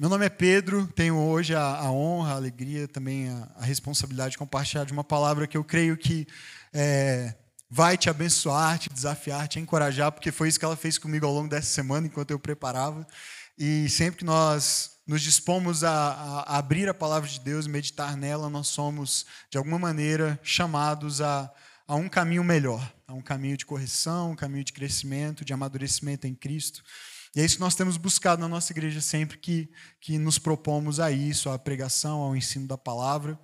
Meu nome é Pedro, tenho hoje a, a honra, a alegria, também a, a, responsabilidade de compartilhar de uma palavra que eu creio que é, vai te abençoar, te desafiar, te encorajar, porque foi isso que ela fez comigo ao longo dessa semana, enquanto eu preparava. E sempre que nós nos dispomos a, a abrir a palavra de Deus meditar nela, nós somos, de alguma maneira, chamados a, a um caminho melhor, a um caminho de correção, um caminho de crescimento, de amadurecimento em Cristo. E é isso que nós temos buscado na nossa igreja sempre que, que nos propomos a isso, à pregação, ao ensino da palavra.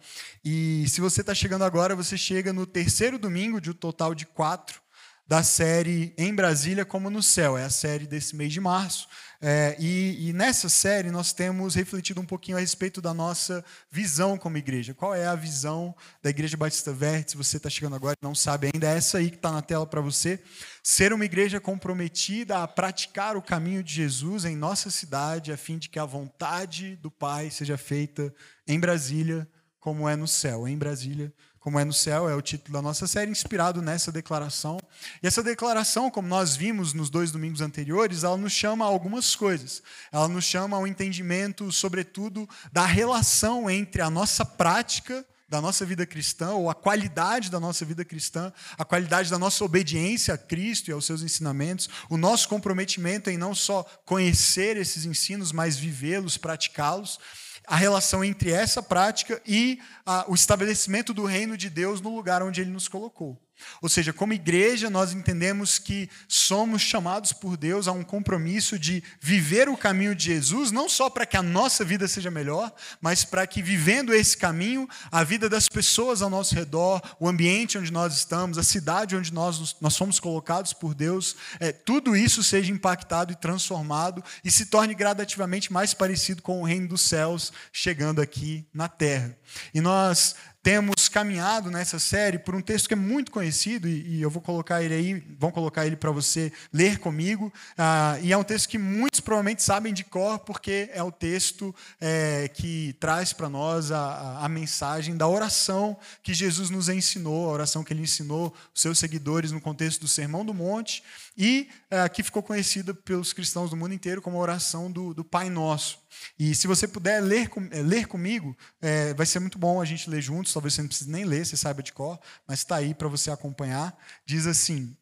E se você está chegando agora, você chega no terceiro domingo de um total de quatro da série Em Brasília como no Céu. É a série desse mês de março. É, e, e, nessa série nós temos refletido um pouquinho a respeito da nossa visão como igreja. Qual é a visão da Igreja Batista Verde? Se você está chegando agora e não sabe ainda, é essa aí que está na tela para você. Ser uma igreja comprometida a praticar o caminho de Jesus em nossa cidade, a fim de que a vontade do Pai seja feita em Brasília como é no céu. Em Brasília como é no céu, é o título da nossa série, inspirado nessa declaração. E essa declaração, como nós vimos nos dois domingos anteriores, ela nos chama a algumas coisas. Ela nos chama ao entendimento, sobretudo, da relação entre a nossa prática da nossa vida cristã, ou a qualidade da nossa vida cristã, a qualidade da nossa obediência a Cristo e aos seus ensinamentos, o nosso comprometimento em não só conhecer esses ensinos, mas vivê-los, praticá-los a relação entre essa prática e a, o estabelecimento do reino de Deus no lugar onde ele nos colocou. Ou seja, como igreja, nós entendemos que somos chamados por Deus a um compromisso de viver o caminho de Jesus, não só para que a nossa vida seja melhor, mas para que, vivendo esse caminho, a vida das pessoas ao nosso redor, o ambiente onde nós estamos, a cidade onde nós, nós fomos colocados por Deus, é, tudo isso seja impactado e transformado e se torne gradativamente mais parecido com o reino dos céus chegando aqui na terra. E nós temos caminhado nessa série por um texto que é muito conhecido e, e eu vou colocar ele aí, vão colocar ele para você ler comigo. Ah, e é um texto que muitos provavelmente sabem de cor, porque é o texto é, que traz para nós a, a, mensagem da oração que Jesus nos ensinou, a oração que ele ensinou os seus seguidores no contexto do Sermão do Monte e é, que ficou conhecida pelos cristãos do mundo inteiro como a oração do, do Pai Nosso. E se você puder ler, é, ler comigo, é, vai ser muito bom a gente ler juntos. Talvez você não precise nem ler, você saiba de cor, mas está aí para você acompanhar. Diz assim: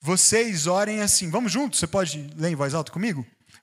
Vocês orem assim. Vamos juntos? Você pode ler em voz alta comigo?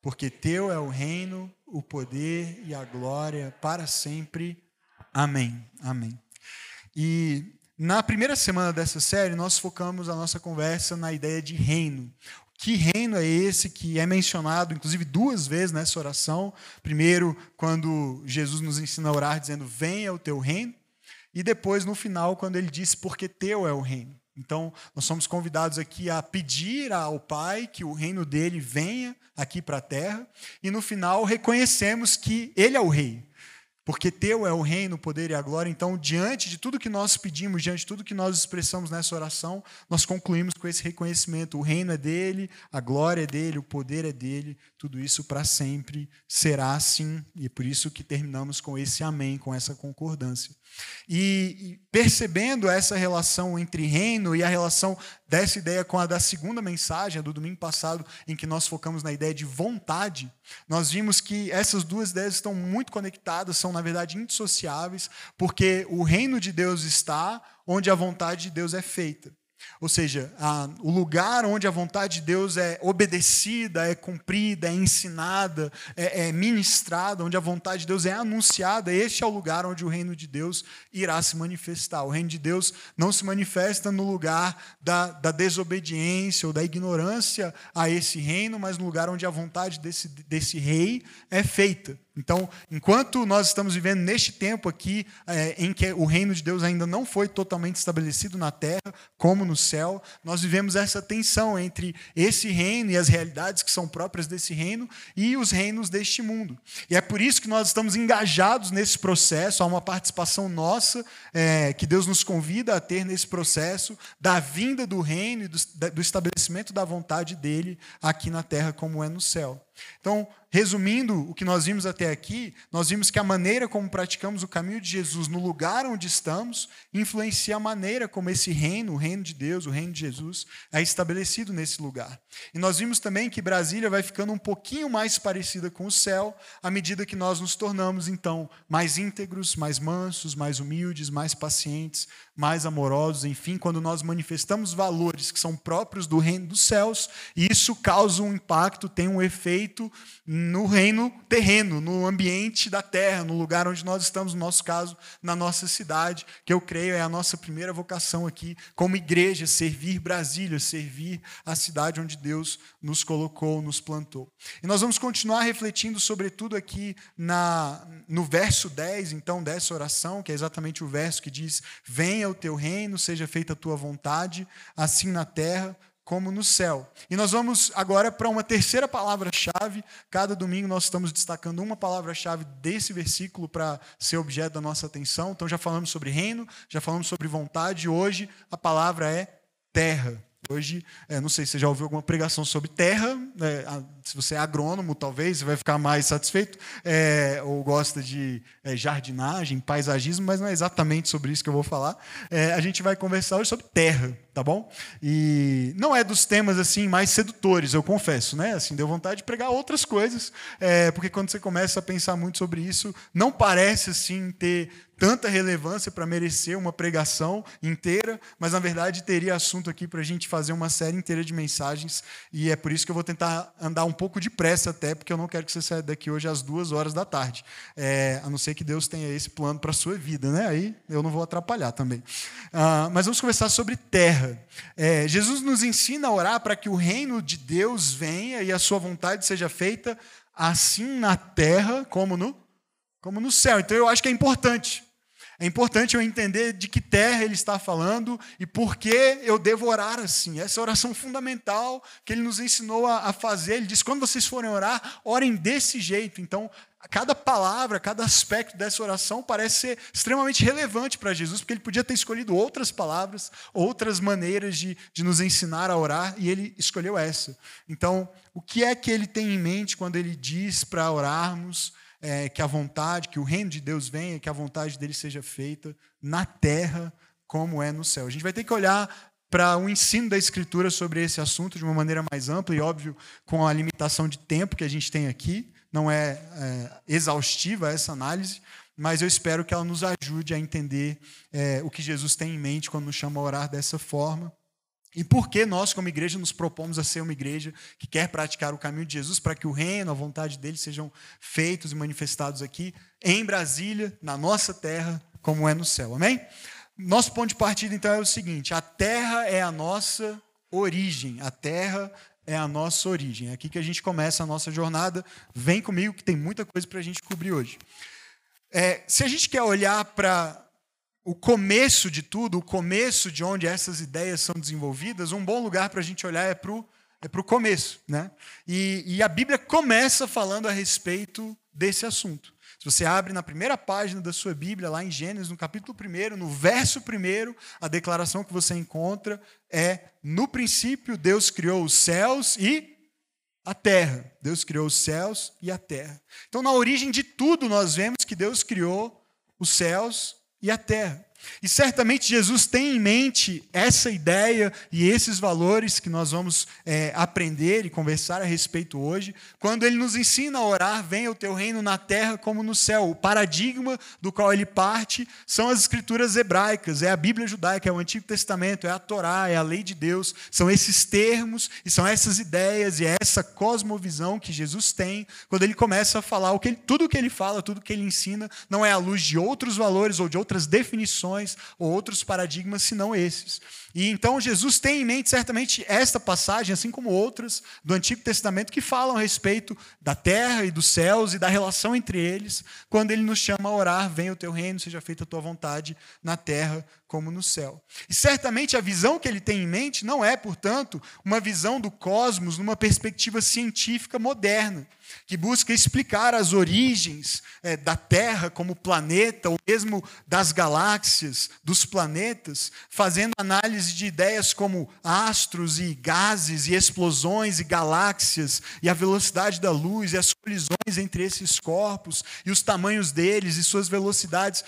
porque teu é o reino, o poder e a glória para sempre. Amém. Amém. E na primeira semana dessa série, nós focamos a nossa conversa na ideia de reino. Que reino é esse que é mencionado, inclusive, duas vezes nessa oração? Primeiro, quando Jesus nos ensina a orar, dizendo: Venha o teu reino. E depois, no final, quando ele diz: Porque teu é o reino. Então, nós somos convidados aqui a pedir ao Pai que o reino dele venha aqui para a terra. E no final, reconhecemos que ele é o rei porque teu é o reino, o poder e a glória. Então, diante de tudo que nós pedimos, diante de tudo que nós expressamos nessa oração, nós concluímos com esse reconhecimento: o reino é dele, a glória é dele, o poder é dele, tudo isso para sempre será assim. E é por isso que terminamos com esse amém, com essa concordância. E percebendo essa relação entre reino e a relação dessa ideia com a da segunda mensagem, a do domingo passado, em que nós focamos na ideia de vontade, nós vimos que essas duas ideias estão muito conectadas, são, na verdade, indissociáveis, porque o reino de Deus está onde a vontade de Deus é feita. Ou seja, a, o lugar onde a vontade de Deus é obedecida, é cumprida, é ensinada, é, é, ministrada, onde a vontade de Deus é anunciada, este é o lugar onde o reino de Deus irá se manifestar. O reino de Deus não se manifesta no lugar da, da desobediência ou da ignorância a esse reino, mas no lugar onde a vontade desse, desse rei é feita. Então, enquanto nós estamos vivendo neste tempo aqui, é, em que o reino de Deus ainda não foi totalmente estabelecido na terra, como no céu, nós vivemos essa tensão entre esse reino e as realidades que são próprias desse reino e os reinos deste mundo. E é por isso que nós estamos engajados nesse processo, há uma participação nossa é, que Deus nos convida a ter nesse processo da vinda do reino e do, do estabelecimento da vontade dele aqui na terra, como é no céu. Então, resumindo o que nós vimos até aqui, nós vimos que a maneira como praticamos o caminho de Jesus no lugar onde estamos influencia a maneira como esse reino, o reino de Deus, o reino de Jesus, é estabelecido nesse lugar. E nós vimos também que Brasília vai ficando um pouquinho mais parecida com o céu à medida que nós nos tornamos, então, mais íntegros, mais mansos, mais humildes, mais pacientes, mais amorosos, enfim, quando nós manifestamos valores que são próprios do reino dos céus, isso causa um impacto, tem um efeito no reino terreno, no ambiente da terra, no lugar onde nós estamos, no nosso caso, na nossa cidade, que eu creio é a nossa primeira vocação aqui, como igreja, servir Brasília, servir a cidade onde Deus nos colocou, nos plantou. E nós vamos continuar refletindo, sobretudo, aqui na, no verso 10, então, dessa oração, que é exatamente o verso que diz: Venha o teu reino, seja feita a tua vontade, assim na terra como no céu. E nós vamos agora para uma terceira palavra-chave. Cada domingo nós estamos destacando uma palavra-chave desse versículo para ser objeto da nossa atenção. Então já falamos sobre reino, já falamos sobre vontade. Hoje a palavra é terra. Hoje, é, não sei se você já ouviu alguma pregação sobre terra. É, se você é agrônomo, talvez, você vai ficar mais satisfeito. É, ou gosta de é, jardinagem, paisagismo, mas não é exatamente sobre isso que eu vou falar. É, a gente vai conversar hoje sobre terra, tá bom? E não é dos temas assim mais sedutores, eu confesso, né? Assim, deu vontade de pregar outras coisas, é, porque quando você começa a pensar muito sobre isso, não parece assim ter tanta relevância para merecer uma pregação inteira, mas na verdade teria assunto aqui para a gente fazer uma série inteira de mensagens, e é por isso que eu vou tentar andar um pouco depressa até, porque eu não quero que você saia daqui hoje às duas horas da tarde, é, a não ser que Deus tenha esse plano para sua vida, né? aí eu não vou atrapalhar também. Ah, mas vamos conversar sobre terra. É, Jesus nos ensina a orar para que o reino de Deus venha e a sua vontade seja feita assim na terra como no, como no céu. Então eu acho que é importante. É importante eu entender de que terra ele está falando e por que eu devo orar assim. Essa é a oração fundamental que ele nos ensinou a, fazer. Ele diz: quando vocês forem orar, orem desse jeito. Então, cada palavra, cada aspecto dessa oração parece ser extremamente relevante para Jesus, porque ele podia ter escolhido outras palavras, outras maneiras de, de nos ensinar a orar, e ele escolheu essa. Então, o que é que ele tem em mente quando ele diz para orarmos? é, que a vontade, que o reino de Deus venha, que a vontade dele seja feita na terra como é no céu. A gente vai ter que olhar para o um ensino da Escritura sobre esse assunto de uma maneira mais ampla e, óbvio, com a limitação de tempo que a gente tem aqui. Não é, é exaustiva essa análise, mas eu espero que ela nos ajude a entender é, o que Jesus tem em mente quando nos chama a orar dessa forma. E por que nós, como igreja, nos propomos a ser uma igreja que quer praticar o caminho de Jesus para que o reino, a vontade dele sejam feitos e manifestados aqui em Brasília, na nossa terra, como é no céu. Amém? Nosso ponto de partida, então, é o seguinte: a terra é a nossa origem, a terra é a nossa origem. É aqui que a gente começa a nossa jornada. Vem comigo, que tem muita coisa para a gente cobrir hoje. É, se a gente quer olhar para o começo de tudo, o começo de onde essas ideias são desenvolvidas, um bom lugar para a gente olhar é para o é o começo. Né? E, e a Bíblia começa falando a respeito desse assunto. Se você abre na primeira página da sua Bíblia, lá em Gênesis, no capítulo 1, no verso 1, a declaração que você encontra é: No princípio, Deus criou os céus e a terra. Deus criou os céus e a terra. Então, na origem de tudo, nós vemos que Deus criou os céus e a terra. E certamente Jesus tem em mente essa ideia e esses valores que nós vamos é, aprender e conversar a respeito hoje, quando ele nos ensina a orar: venha o teu reino na terra como no céu. O paradigma do qual ele parte são as escrituras hebraicas, é a Bíblia judaica, é o Antigo Testamento, é a Torá, é a lei de Deus. São esses termos e são essas ideias e é essa cosmovisão que Jesus tem quando ele começa a falar o que ele, tudo que ele fala, tudo que ele ensina, não é à luz de outros valores ou de outras definições ou outros paradigmas senão esses. E então Jesus tem em mente certamente esta passagem, assim como outras do Antigo Testamento que falam a respeito da terra e dos céus e da relação entre eles, quando ele nos chama a orar: venha o teu reino, seja feita a tua vontade na terra como no céu. E certamente a visão que ele tem em mente não é, portanto, uma visão do cosmos numa perspectiva científica moderna, que busca explicar as origens é, da Terra como planeta, ou mesmo das galáxias, dos planetas, fazendo análise de ideias como astros e gases e explosões e galáxias e a velocidade da luz e as colisões entre esses corpos e os tamanhos deles e suas velocidades.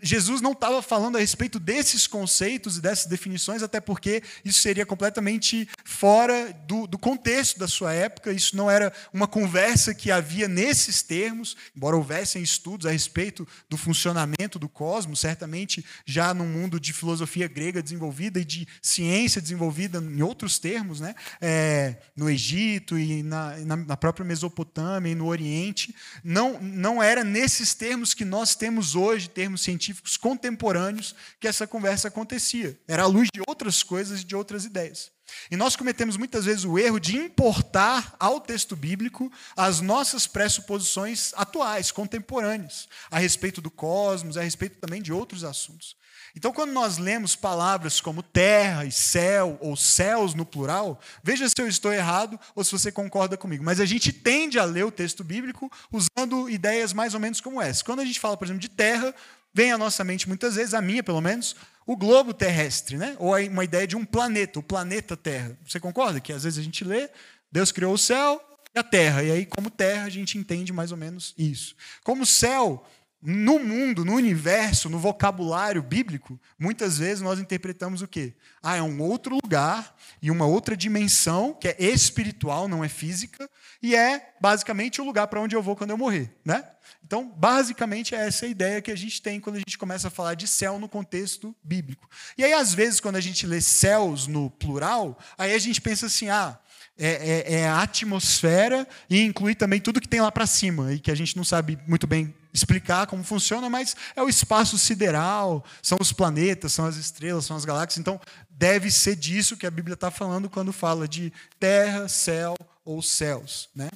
Jesus não estava falando a respeito desse desses conceitos e dessas definições, até porque isso seria completamente fora do, do contexto da sua época, isso não era uma conversa que havia nesses termos, embora houvessem estudos a respeito do funcionamento do cosmos, certamente já no mundo de filosofia grega desenvolvida e de ciência desenvolvida em outros termos, né? É, no Egito e na, na própria Mesopotâmia e no Oriente, não, não era nesses termos que nós temos hoje, termos científicos contemporâneos, que essa conversa acontecia. Era à luz de outras coisas e de outras ideias. E nós cometemos muitas vezes o erro de importar ao texto bíblico as nossas pressuposições atuais, contemporâneas, a respeito do cosmos, a respeito também de outros assuntos. Então, quando nós lemos palavras como terra e céu, ou céus no plural, veja se eu estou errado ou se você concorda comigo. Mas a gente tende a ler o texto bíblico usando ideias mais ou menos como essa. Quando a gente fala, por exemplo, de terra, vem à nossa mente muitas vezes, a minha pelo menos, o globo terrestre, né? ou uma ideia de um planeta, o planeta Terra. Você concorda que às vezes a gente lê, Deus criou o céu e a terra, e aí, como terra, a gente entende mais ou menos isso. Como céu, no mundo, no universo, no vocabulário bíblico, muitas vezes nós interpretamos o quê? Ah, é um outro lugar e uma outra dimensão que é espiritual, não é física, e é basicamente o lugar para onde eu vou quando eu morrer, né? Então, basicamente, é essa a ideia que a gente tem quando a gente começa a falar de céu no contexto bíblico. E aí, às vezes, quando a gente lê céus no plural, aí a gente pensa assim: ah, é, é, é a atmosfera e inclui também tudo que tem lá para cima, e que a gente não sabe muito bem explicar como funciona, mas é o espaço sideral, são os planetas, são as estrelas, são as galáxias. Então, deve ser disso que a Bíblia está falando quando fala de terra, céu ou céus. Né?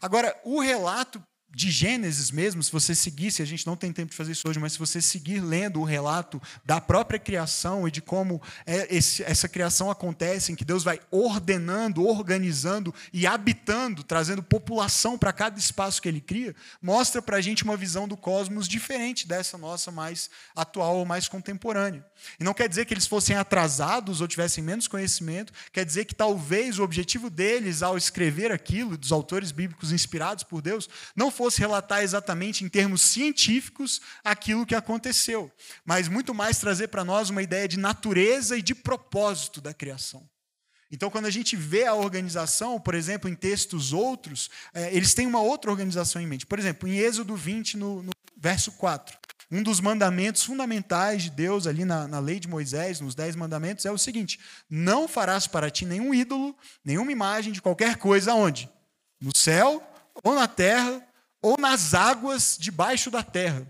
Agora, o relato de Gênesis mesmo, se você seguisse, a gente não tem tempo de fazer isso hoje, mas se você seguir lendo o relato da própria criação e de como é essa criação acontece, em que Deus vai ordenando, organizando e habitando, trazendo população para cada espaço que Ele cria, mostra para a gente uma visão do cosmos diferente dessa nossa mais atual ou mais contemporânea. E não quer dizer que eles fossem atrasados ou tivessem menos conhecimento, quer dizer que talvez o objetivo deles ao escrever aquilo, dos autores bíblicos inspirados por Deus, não fosse relatar exatamente em termos científicos aquilo que aconteceu, mas muito mais trazer para nós uma ideia de natureza e de propósito da criação. Então, quando a gente vê a organização, por exemplo, em textos outros, é, eles têm uma outra organização em mente. Por exemplo, em Êxodo 20, no, no verso 4, um dos mandamentos fundamentais de Deus ali na, na lei de Moisés, nos Dez Mandamentos, é o seguinte: não farás para ti nenhum ídolo, nenhuma imagem de qualquer coisa, onde? No céu, ou na terra, ou nas águas debaixo da terra.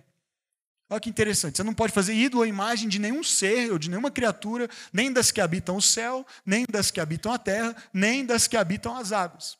Olha que interessante. Você não pode fazer ídolo ou imagem de nenhum ser ou de nenhuma criatura, nem das que habitam o céu, nem das que habitam a terra, nem das que habitam as águas.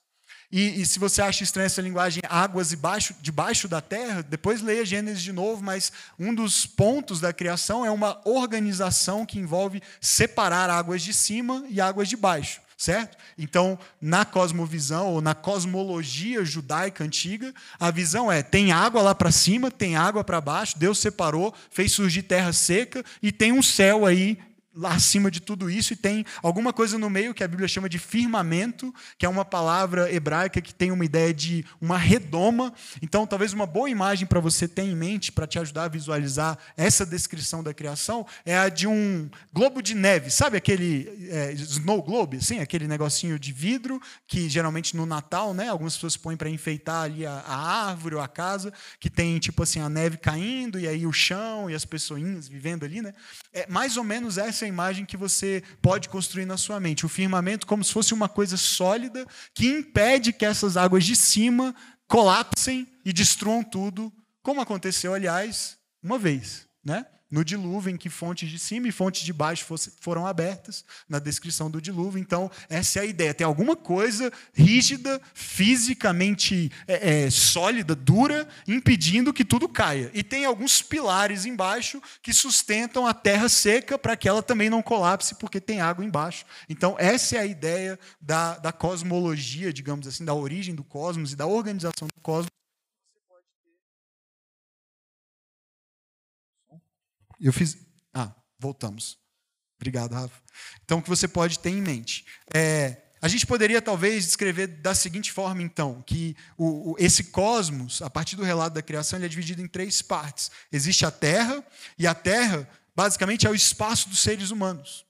E, e se você acha estranha essa linguagem águas debaixo, debaixo da terra, depois leia Gênesis de novo, mas um dos pontos da criação é uma organização que envolve separar águas de cima e águas de baixo certo? Então, na cosmovisão ou na cosmologia judaica antiga, a visão é: tem água lá para cima, tem água para baixo, Deus separou, fez surgir terra seca e tem um céu aí lá acima de tudo isso e tem alguma coisa no meio que a Bíblia chama de firmamento, que é uma palavra hebraica que tem uma ideia de uma redoma. Então, talvez uma boa imagem para você ter em mente, para te ajudar a visualizar essa descrição da criação, é a de um globo de neve. Sabe aquele é, snow globe, assim, aquele negocinho de vidro que geralmente no Natal, né, algumas pessoas põem para enfeitar ali a, a árvore ou a casa, que tem tipo assim a neve caindo e aí o chão e as pessoinhas vivendo ali, né? É mais ou menos essa imagem que você pode construir na sua mente. O firmamento como se fosse uma coisa sólida que impede que essas águas de cima colapsem e destruam tudo, como aconteceu, aliás, uma vez, né? No dilúvio, em que fontes de cima e fontes de baixo foram abertas, na descrição do dilúvio. Então, essa é a ideia. Tem alguma coisa rígida, fisicamente é, é, sólida, dura, impedindo que tudo caia. E tem alguns pilares embaixo que sustentam a terra seca para que ela também não colapse, porque tem água embaixo. Então, essa é a ideia da, da cosmologia, digamos assim, da origem do cosmos e da organização do cosmos Eu fiz. Ah, voltamos. Obrigado, Rafa. Então, o que você pode ter em mente? É, a gente poderia talvez descrever da seguinte forma, então, que o, o, esse cosmos, a partir do relato da criação, ele é dividido em três partes. Existe a Terra, e a Terra, basicamente, é o espaço dos seres humanos.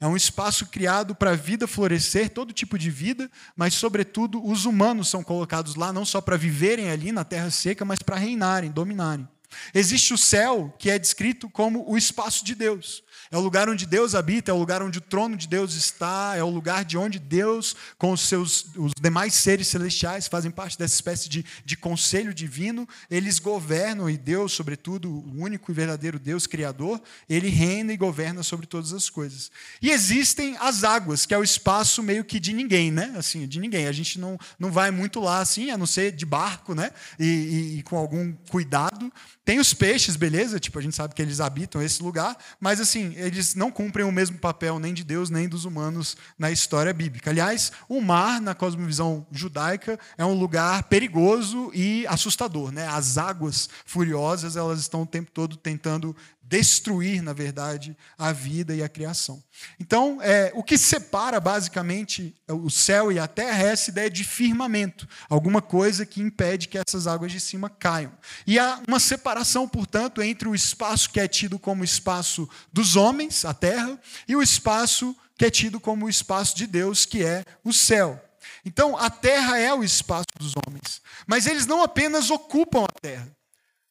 É um espaço criado para a vida florescer, todo tipo de vida, mas, sobretudo, os humanos são colocados lá não só para viverem ali na terra seca, mas para reinarem, dominarem. Existe o céu, que é descrito como o espaço de Deus. É o lugar onde Deus habita, é o lugar onde o trono de Deus está, é o lugar de onde Deus, com os seus os demais seres celestiais, fazem parte dessa espécie de, de conselho divino. Eles governam, e Deus, sobretudo, o único e verdadeiro Deus Criador, ele reina e governa sobre todas as coisas. E existem as águas, que é o espaço meio que de ninguém, né? Assim, de ninguém. A gente não, não vai muito lá assim, a não ser de barco, né? e, e, e com algum cuidado. Tem os peixes, beleza? Tipo, a gente sabe que eles habitam esse lugar, mas assim, eles não cumprem o mesmo papel nem de Deus nem dos humanos na história bíblica. Aliás, o mar, na cosmovisão judaica, é um lugar perigoso e assustador. Né? As águas furiosas, elas estão o tempo todo tentando destruir, na verdade, a vida e a criação. Então, é, o que separa basicamente o céu e a terra é essa ideia de firmamento, alguma coisa que impede que essas águas de cima caiam. E há uma separação, portanto, entre o espaço que é tido como espaço dos homens, a terra, e o espaço que é tido como o espaço de Deus, que é o céu. Então, a terra é o espaço dos homens, mas eles não apenas ocupam a terra.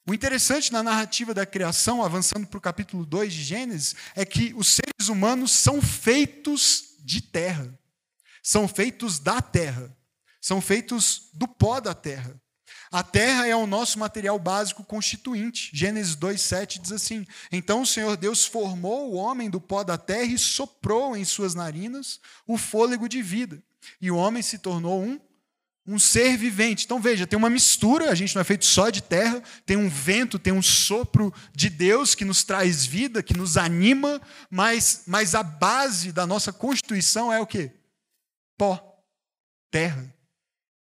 O interessante na narrativa da criação, avançando para o capítulo 2 de Gênesis, é que os seres humanos são feitos de terra. São feitos da terra. São feitos do pó da terra. A terra é o nosso material básico constituinte. Gênesis 2:7 diz assim: Então o Senhor Deus formou o homem do pó da terra e soprou em suas narinas o fôlego de vida. E o homem se tornou um um ser vivente. Então veja, tem uma mistura, a gente não é feito só de terra, tem um vento, tem um sopro de Deus que nos traz vida, que nos anima, mas, mas a base da nossa constituição é o quê? Pó, terra.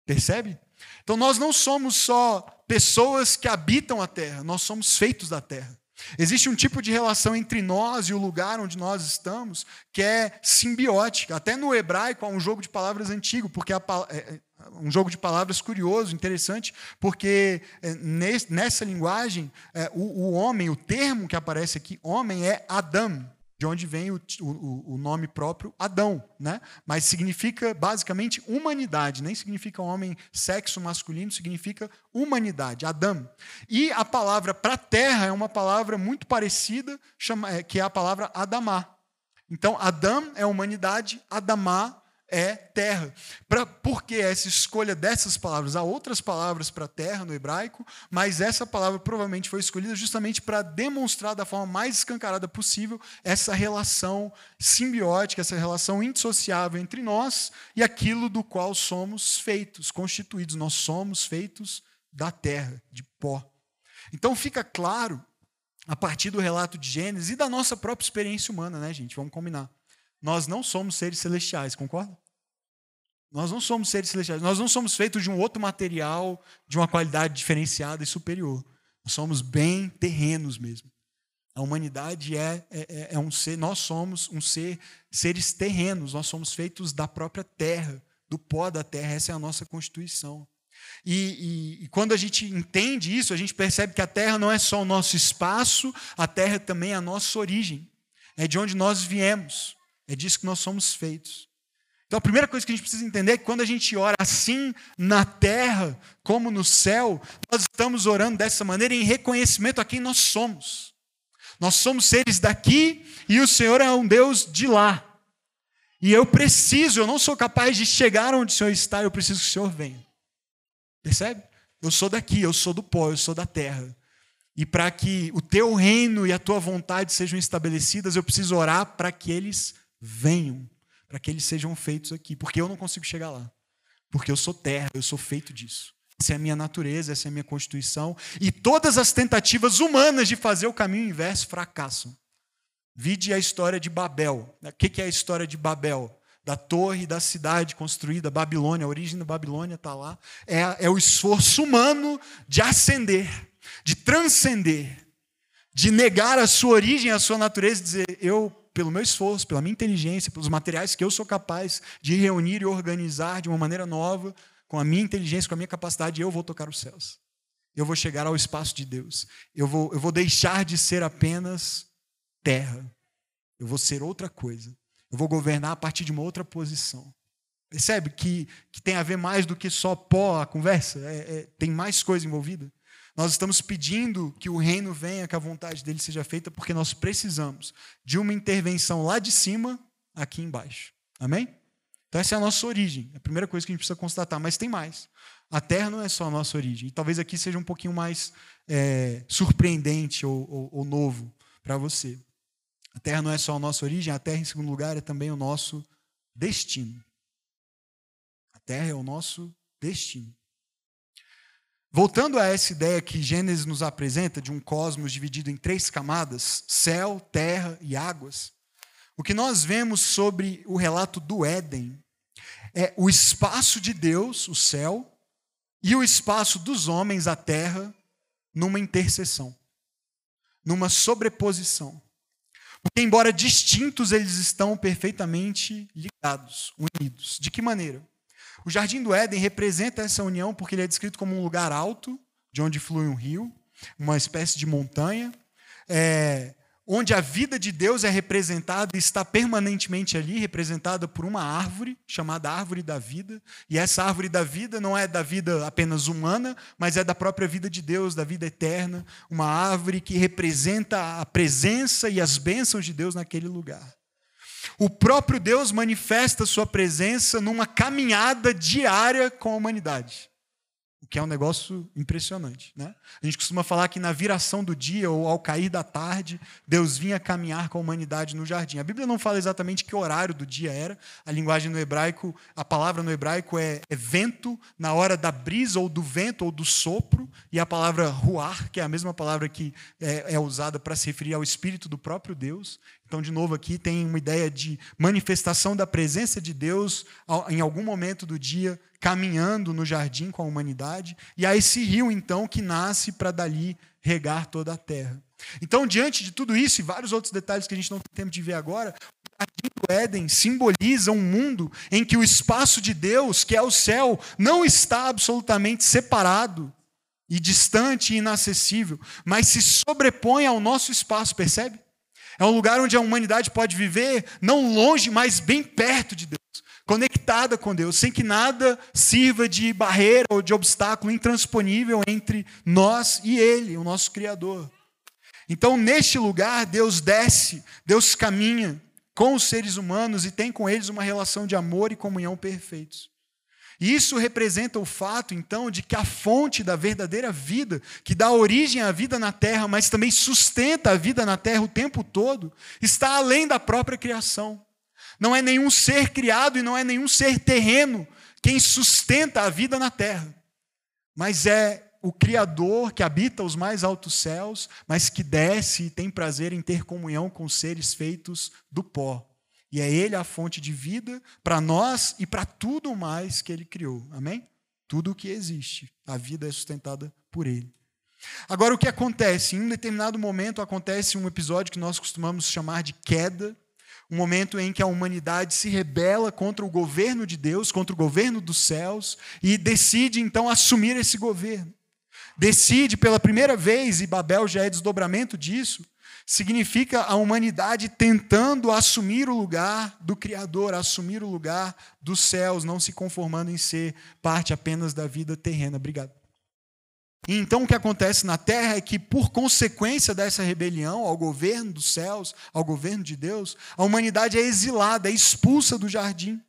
Percebe? Então nós não somos só pessoas que habitam a terra, nós somos feitos da terra. Existe um tipo de relação entre nós e o lugar onde nós estamos que é simbiótica. Até no hebraico há um jogo de palavras antigo, porque a, é, é, um jogo de palavras curioso, interessante, porque é, nessa linguagem o, o homem, o termo que aparece aqui, homem, é Adam de onde vem o, nome próprio Adão, né? Mas significa basicamente humanidade, nem significa homem, sexo masculino, significa humanidade, Adão. E a palavra para terra é uma palavra muito parecida, é, que é a palavra Adamá. Então, Adão é humanidade, Adamá é terra. Pra, por que essa escolha dessas palavras? Há outras palavras para terra no hebraico, mas essa palavra provavelmente foi escolhida justamente para demonstrar da forma mais escancarada possível essa relação simbiótica, essa relação indissociável entre nós e aquilo do qual somos feitos, constituídos. Nós somos feitos da terra, de pó. Então fica claro, a partir do relato de Gênesis e da nossa própria experiência humana, né, gente? Vamos combinar. Nós não somos seres celestiais, concorda? Nós não somos seres celestiais. Nós não somos feitos de um outro material de uma qualidade diferenciada e superior. Nós somos bem terrenos mesmo. A humanidade é, é, é, é um ser, nós somos um ser, seres terrenos, nós somos feitos da própria terra, do pó da terra, essa é a nossa constituição. E, e, e, quando a gente entende isso, a gente percebe que a terra não é só o nosso espaço, a terra também é a nossa origem, é de onde nós viemos, é disso que nós somos feitos. Então a primeira coisa que a gente precisa entender é que quando a gente ora assim na terra como no céu, nós estamos orando dessa maneira em reconhecimento a quem nós somos. Nós somos seres daqui e o Senhor é um Deus de lá. E eu preciso, eu não sou capaz de chegar onde o Senhor está, eu preciso que o Senhor venha. Percebe? Eu sou daqui, eu sou do pó, eu sou da terra. E para que o teu reino e a tua vontade sejam estabelecidas, eu preciso orar para que eles venham, para que eles sejam feitos aqui, porque eu não consigo chegar lá. Porque eu sou terra, eu sou feito disso. Essa é a minha natureza, essa é a minha constituição. E todas as tentativas humanas de fazer o caminho inverso fracassam. Vide a história de Babel. O que é a história de Babel? Da torre da cidade construída, Babilônia, a origem da Babilônia está lá. É, é o esforço humano de ascender, de transcender, de negar a sua origem, a sua natureza dizer: eu, pelo meu esforço, pela minha inteligência, pelos materiais que eu sou capaz de reunir e organizar de uma maneira nova, com a minha inteligência, com a minha capacidade, eu vou tocar os céus. Eu vou chegar ao espaço de Deus. Eu vou, eu vou deixar de ser apenas terra. Eu vou ser outra coisa. Eu vou governar a partir de uma outra posição. Percebe que, que tem a ver mais do que só pó a conversa? É, é, tem mais coisa envolvida? Nós estamos pedindo que o reino venha, que a vontade dele seja feita, porque nós precisamos de uma intervenção lá de cima, aqui embaixo. Amém? Então, essa é a nossa origem, é a primeira coisa que a gente precisa constatar, mas tem mais. A terra não é só a nossa origem. E talvez aqui seja um pouquinho mais é, surpreendente ou, ou, ou novo para você. A terra não é só a nossa origem, a terra, em segundo lugar, é também o nosso destino. A terra é o nosso destino. Voltando a essa ideia que Gênesis nos apresenta de um cosmos dividido em três camadas: céu, terra e águas. O que nós vemos sobre o relato do Éden é o espaço de Deus, o céu, e o espaço dos homens, a terra, numa interseção, numa sobreposição. Porque, embora distintos, eles estão perfeitamente ligados, unidos. De que maneira? O jardim do Éden representa essa união porque ele é descrito como um lugar alto, de onde flui um rio, uma espécie de montanha. É, onde a vida de Deus é representada e está permanentemente ali, representada por uma árvore, chamada árvore da vida. E essa árvore da vida não é da vida apenas humana, mas é da própria vida de Deus, da vida eterna. Uma árvore que representa a presença e as bênçãos de Deus naquele lugar. O próprio Deus manifesta sua presença numa caminhada diária com a humanidade que é um negócio impressionante. Né? A gente costuma falar que na viração do dia ou ao cair da tarde, Deus vinha caminhar com a humanidade no jardim. A Bíblia não fala exatamente que horário do dia era. A linguagem no hebraico, a palavra no hebraico é, é vento na hora da brisa ou do vento ou do sopro, e a palavra ruar, que é a mesma palavra que é, é usada para se referir ao espírito do próprio Deus. Então, de novo, aqui tem uma ideia de manifestação da presença de Deus em algum momento do dia, caminhando no jardim com a humanidade, e há esse rio, então, que nasce para dali regar toda a terra. Então, diante de tudo isso e vários outros detalhes que a gente não tem tempo de ver agora, o jardim do Éden simboliza um mundo em que o espaço de Deus, que é o céu, não está absolutamente separado e distante e inacessível, mas se sobrepõe ao nosso espaço, percebe? É um lugar onde a humanidade pode viver não longe, mas bem perto de Deus, conectada com Deus, sem que nada sirva de barreira ou de obstáculo intransponível entre nós e Ele, o nosso Criador. Então, neste lugar, Deus desce, Deus caminha com os seres humanos e tem com eles uma relação de amor e comunhão perfeitos. Isso representa o fato, então, de que a fonte da verdadeira vida, que dá origem à vida na terra, mas também sustenta a vida na terra o tempo todo, está além da própria criação. Não é nenhum ser criado e não é nenhum ser terreno quem sustenta a vida na terra, mas é o Criador que habita os mais altos céus, mas que desce e tem prazer em ter comunhão com seres feitos do pó. E é Ele a fonte de vida para nós e para tudo mais que Ele criou. Amém? Tudo o que existe. A vida é sustentada por Ele. Agora, o que acontece? Em um determinado momento acontece um episódio que nós costumamos chamar de queda, um momento em que a humanidade se rebela contra o governo de Deus, contra o governo dos céus, e decide então assumir esse governo. Decide pela primeira vez, e Babel já é desdobramento disso, significa a humanidade tentando assumir o lugar do Criador, assumir o lugar dos céus, não se conformando em ser parte apenas da vida terrena. Obrigado. Então o que acontece na terra é que, por consequência dessa rebelião ao governo dos céus, ao governo de Deus, a humanidade é exilada, é expulsa do jardim,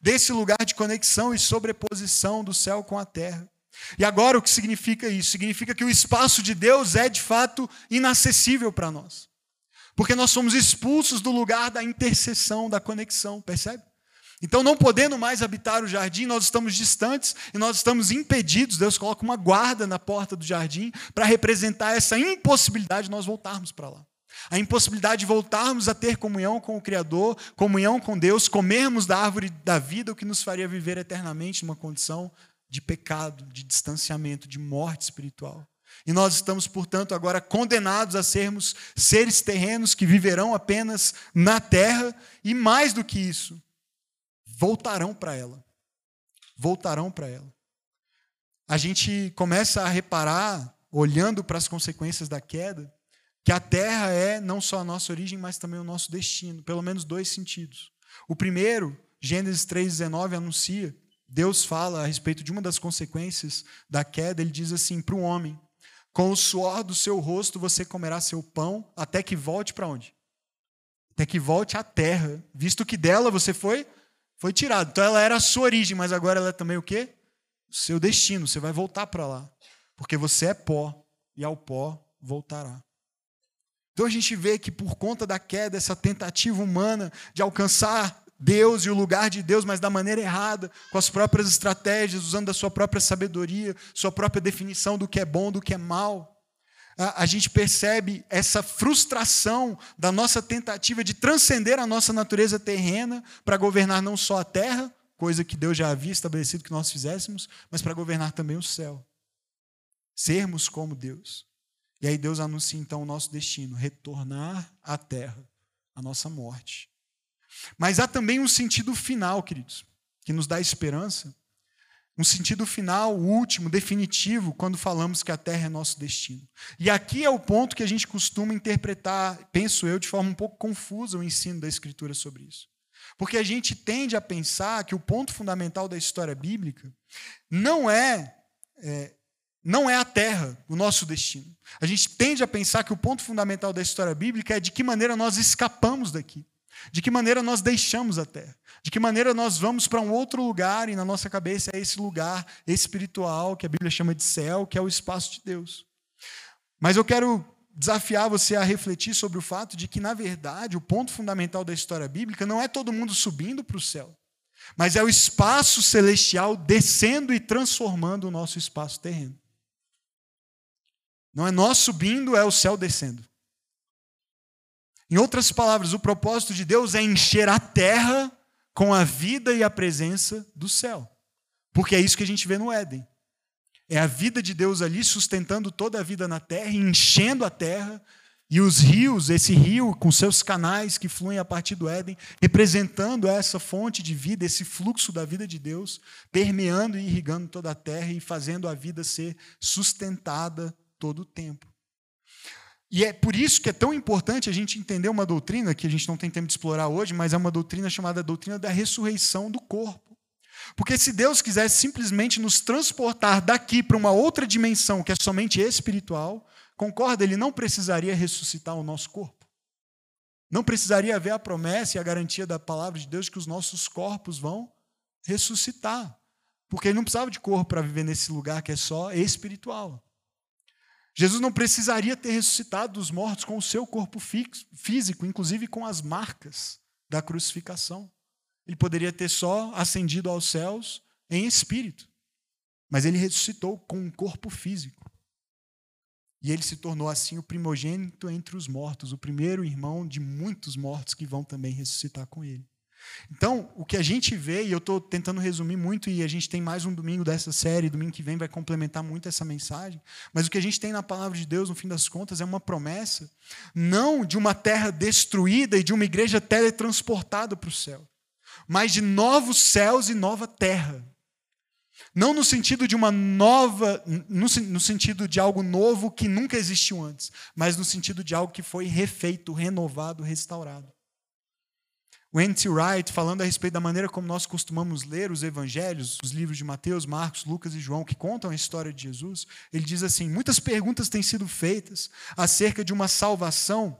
desse lugar de conexão e sobreposição do céu com a terra. E agora o que significa isso? Significa que o espaço de Deus é de fato inacessível para nós. Porque nós somos expulsos do lugar da intercessão, da conexão, percebe? Então, não podendo mais habitar o jardim, nós estamos distantes e nós estamos impedidos. Deus coloca uma guarda na porta do jardim para representar essa impossibilidade de nós voltarmos para lá. A impossibilidade de voltarmos a ter comunhão com o Criador, comunhão com Deus, comermos da árvore da vida, o que nos faria viver eternamente numa condição de pecado, de distanciamento, de morte espiritual. E nós estamos, portanto, agora condenados a sermos seres terrenos que viverão apenas na terra e, mais do que isso, voltarão para ela. Voltarão para ela. A gente começa a reparar, olhando para as consequências da queda, que a terra é não só a nossa origem, mas também o nosso destino, pelo menos dois sentidos. O primeiro, Gênesis 3,19 anuncia Deus fala a respeito de uma das consequências da queda, ele diz assim para o homem: Com o suor do seu rosto você comerá seu pão, até que volte para onde? Até que volte à terra, visto que dela você foi foi tirado. Então ela era a sua origem, mas agora ela é também o quê? O seu destino, você vai voltar para lá. Porque você é pó, e ao pó voltará. Então a gente vê que por conta da queda, essa tentativa humana de alcançar Deus e o lugar de Deus, mas da maneira errada, com as próprias estratégias, usando a sua própria sabedoria, sua própria definição do que é bom, do que é mal. A, gente percebe essa frustração da nossa tentativa de transcender a nossa natureza terrena para governar não só a terra, coisa que Deus já havia estabelecido que nós fizéssemos, mas para governar também o céu. Sermos como Deus. E aí Deus anuncia então o nosso destino: retornar à terra, a nossa morte. Mas há também um sentido final, queridos, que nos dá esperança. Um sentido final, último, definitivo, quando falamos que a terra é nosso destino. E aqui é o ponto que a gente costuma interpretar, penso eu, de forma um pouco confusa o ensino da Escritura sobre isso. Porque a gente tende a pensar que o ponto fundamental da história bíblica não é, é não é a terra o nosso destino. A gente tende a pensar que o ponto fundamental da história bíblica é de que maneira nós escapamos daqui. De que maneira nós deixamos a terra? De que maneira nós vamos para um outro lugar e na nossa cabeça é esse lugar espiritual que a Bíblia chama de céu, que é o espaço de Deus. Mas eu quero desafiar você a refletir sobre o fato de que, na verdade, o ponto fundamental da história bíblica não é todo mundo subindo para o céu, mas é o espaço celestial descendo e transformando o nosso espaço terreno. Não é nós subindo, é o céu descendo. Em outras palavras, o propósito de Deus é encher a terra com a vida e a presença do céu. Porque é isso que a gente vê no Éden. É a vida de Deus ali sustentando toda a vida na terra, enchendo a terra, e os rios, esse rio com seus canais que fluem a partir do Éden, representando essa fonte de vida, esse fluxo da vida de Deus, permeando e irrigando toda a terra e fazendo a vida ser sustentada todo o tempo. E é por isso que é tão importante a gente entender uma doutrina que a gente não tem tempo de explorar hoje, mas é uma doutrina chamada doutrina da ressurreição do corpo. Porque se Deus quisesse simplesmente nos transportar daqui para uma outra dimensão que é somente espiritual, concorda, ele não precisaria ressuscitar o nosso corpo. Não precisaria haver a promessa e a garantia da palavra de Deus que os nossos corpos vão ressuscitar. Porque ele não precisava de corpo para viver nesse lugar que é só espiritual. Jesus não precisaria ter ressuscitado dos mortos com o seu corpo físico, inclusive com as marcas da crucificação. Ele poderia ter só ascendido aos céus em espírito, mas ele ressuscitou com um corpo físico. E ele se tornou assim o primogênito entre os mortos, o primeiro irmão de muitos mortos que vão também ressuscitar com ele. Então, o que a gente vê, e eu estou tentando resumir muito, e a gente tem mais um domingo dessa série, domingo que vem vai complementar muito essa mensagem, mas o que a gente tem na palavra de Deus, no fim das contas, é uma promessa, não de uma terra destruída e de uma igreja teletransportada para o céu, mas de novos céus e nova terra. Não no sentido de uma nova, no, no, sentido de algo novo que nunca existiu antes, mas no sentido de algo que foi refeito, renovado, restaurado. O N.T. Wright, falando a respeito da maneira como nós costumamos ler os evangelhos, os livros de Mateus, Marcos, Lucas e João, que contam a história de Jesus, ele diz assim: muitas perguntas têm sido feitas acerca de uma salvação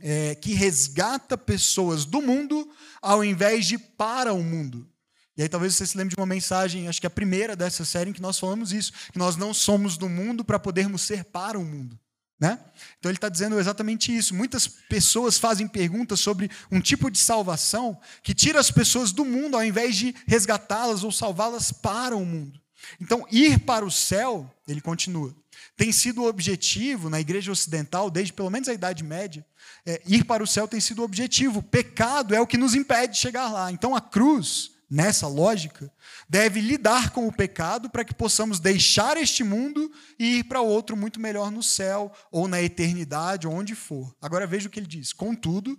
é, que resgata pessoas do mundo ao invés de para o mundo. E aí talvez você se lembre de uma mensagem, acho que a primeira dessa série, em que nós falamos isso, que nós não somos do mundo para podermos ser para o mundo. Né? Então ele está dizendo exatamente isso. Muitas pessoas fazem perguntas sobre um tipo de salvação que tira as pessoas do mundo ao invés de resgatá-las ou salvá-las para o mundo. Então, ir para o céu, ele continua, tem sido o objetivo na igreja ocidental, desde pelo menos a Idade Média, é, ir para o céu tem sido o objetivo. Pecado é o que nos impede de chegar lá. Então, a cruz nessa lógica, deve lidar com o pecado para que possamos deixar este mundo e ir para outro muito melhor no céu ou na eternidade, onde for. Agora veja o que ele diz. Contudo,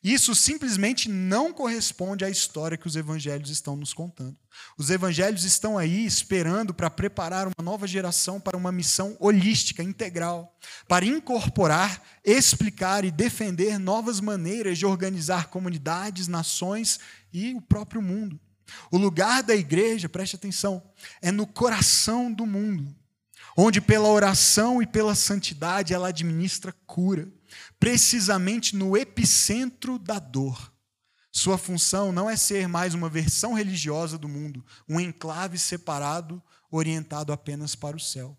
isso simplesmente não corresponde à história que os evangelhos estão nos contando. Os evangelhos estão aí esperando para preparar uma nova geração para uma missão holística, integral, para incorporar, explicar e defender novas maneiras de organizar comunidades, nações e o próprio mundo. O lugar da igreja, preste atenção, é no coração do mundo, onde pela oração e pela santidade ela administra cura, precisamente no epicentro da dor. Sua função não é ser mais uma versão religiosa do mundo, um enclave separado, orientado apenas para o céu.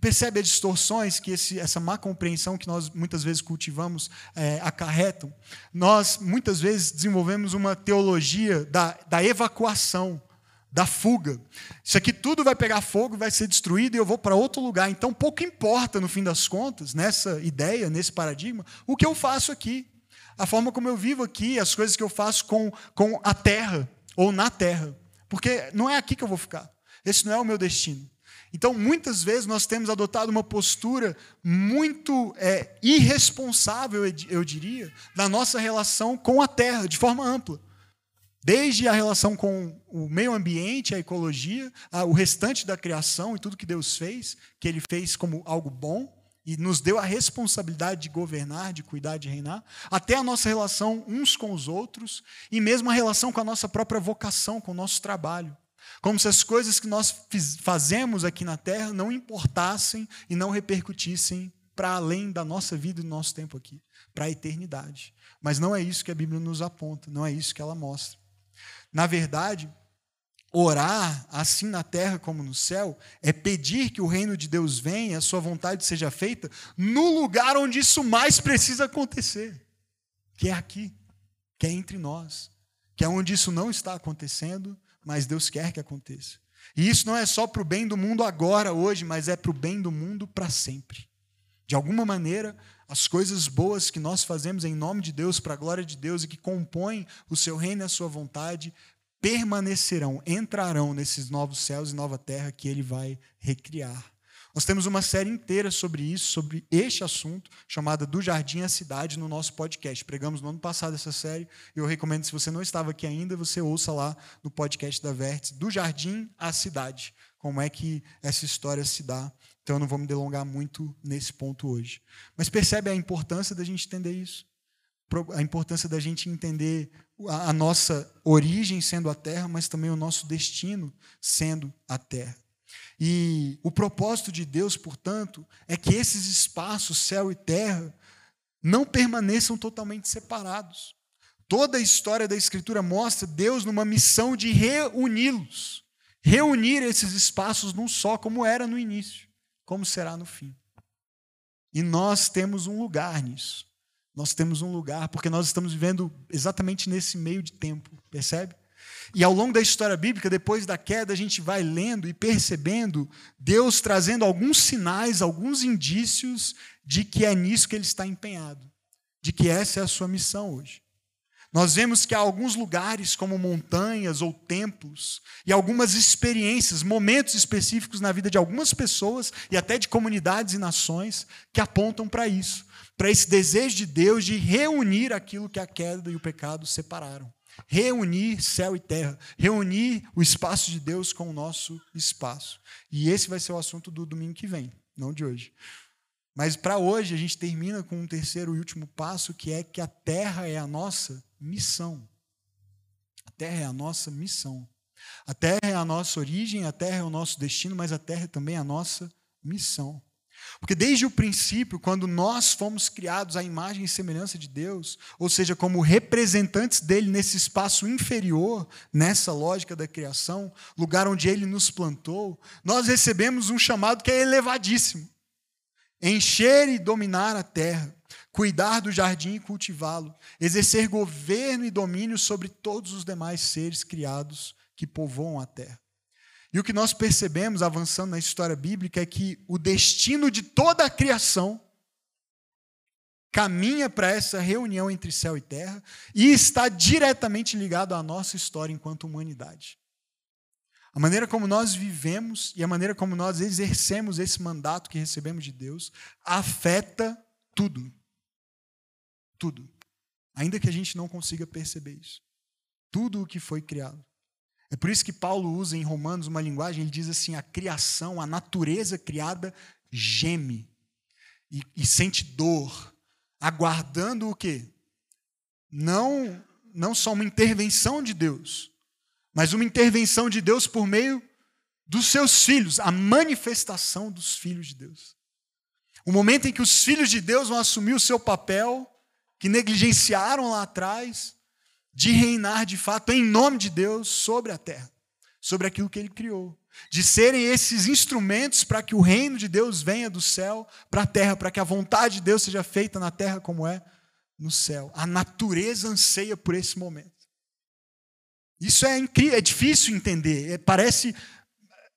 Percebe as distorções que esse, essa má compreensão que nós muitas vezes cultivamos é, acarretam? Nós muitas vezes desenvolvemos uma teologia da, da evacuação, da fuga. Isso aqui tudo vai pegar fogo, vai ser destruído e eu vou para outro lugar. Então pouco importa, no fim das contas, nessa ideia, nesse paradigma, o que eu faço aqui. A forma como eu vivo aqui, as coisas que eu faço com, com a terra ou na terra. Porque não é aqui que eu vou ficar. Esse não é o meu destino. Então, muitas vezes, nós temos adotado uma postura muito é, irresponsável, eu diria, na nossa relação com a Terra, de forma ampla. Desde a relação com o meio ambiente, a ecologia, o restante da criação e tudo que Deus fez, que Ele fez como algo bom, e nos deu a responsabilidade de governar, de cuidar, de reinar, até a nossa relação uns com os outros, e mesmo a relação com a nossa própria vocação, com o nosso trabalho. Como se as coisas que nós fazemos aqui na terra não importassem e não repercutissem para além da nossa vida e do nosso tempo aqui, para a eternidade. Mas não é isso que a Bíblia nos aponta, não é isso que ela mostra. Na verdade, orar assim na terra como no céu é pedir que o reino de Deus venha, a sua vontade seja feita no lugar onde isso mais precisa acontecer, que é aqui, que é entre nós, que é onde isso não está acontecendo mas Deus quer que aconteça. E isso não é só para o bem do mundo agora, hoje, mas é para o bem do mundo para sempre. De alguma maneira, as coisas boas que nós fazemos em nome de Deus, para a glória de Deus e que compõem o seu reino e a sua vontade, permanecerão, entrarão nesses novos céus e nova terra que ele vai recriar. Nós temos uma série inteira sobre isso, sobre este assunto, chamada Do Jardim à Cidade, no nosso podcast. Pregamos no ano passado essa série, e eu recomendo, se você não estava aqui ainda, você ouça lá no podcast da Vértice, Do Jardim à Cidade, como é que essa história se dá. Então eu não vou me delongar muito nesse ponto hoje. Mas percebe a importância da gente entender isso? A importância da gente entender a nossa origem sendo a terra, mas também o nosso destino sendo a terra. E o propósito de Deus, portanto, é que esses espaços, céu e terra, não permaneçam totalmente separados. Toda a história da Escritura mostra Deus numa missão de reuni-los, reunir esses espaços num só, como era no início, como será no fim. E nós temos um lugar nisso. Nós temos um lugar, porque nós estamos vivendo exatamente nesse meio de tempo, percebe? E ao longo da história bíblica, depois da queda, a gente vai lendo e percebendo Deus trazendo alguns sinais, alguns indícios de que é nisso que ele está empenhado, de que essa é a sua missão hoje. nós vemos que há alguns lugares, como montanhas ou templos, e algumas experiências, momentos específicos na vida de algumas pessoas e até de comunidades e nações que apontam para isso, para esse desejo de Deus de reunir aquilo que a queda e o pecado separaram. Reunir céu e terra, reunir o espaço de Deus com o nosso espaço. E esse vai ser o assunto do domingo que vem, não de hoje. Mas para hoje a gente termina com um terceiro e último passo, que é que a terra é a nossa missão. A terra é a nossa missão. A terra é a nossa origem, a terra é o nosso destino, mas a terra é também a nossa missão. Porque desde o princípio, quando nós fomos criados à imagem e semelhança de Deus, ou seja, como representantes dele nesse espaço inferior, nessa lógica da criação, lugar onde ele nos plantou, nós recebemos um chamado que é elevadíssimo: encher e dominar a terra, cuidar do jardim e cultivá-lo, exercer governo e domínio sobre todos os demais seres criados que povoam a terra. E o que nós percebemos avançando na história bíblica é que o destino de toda a criação caminha para essa reunião entre céu e terra e está diretamente ligado à nossa história enquanto humanidade. A maneira como nós vivemos e a maneira como nós exercemos esse mandato que recebemos de Deus afeta tudo. Tudo. Ainda que a gente não consiga perceber isso. Tudo o que foi criado. É por isso que Paulo usa em Romanos uma linguagem, ele diz assim: a criação, a natureza criada geme e, e sente dor, aguardando o quê? Não, não só uma intervenção de Deus, mas uma intervenção de Deus por meio dos seus filhos, a manifestação dos filhos de Deus. O momento em que os filhos de Deus vão assumir o seu papel que negligenciaram lá atrás, de reinar de fato em nome de Deus sobre a terra, sobre aquilo que ele criou. De serem esses instrumentos para que o reino de Deus venha do céu para a terra, para que a vontade de Deus seja feita na terra como é no céu. A natureza anseia por esse momento. Isso é incrível, é difícil entender. É, parece,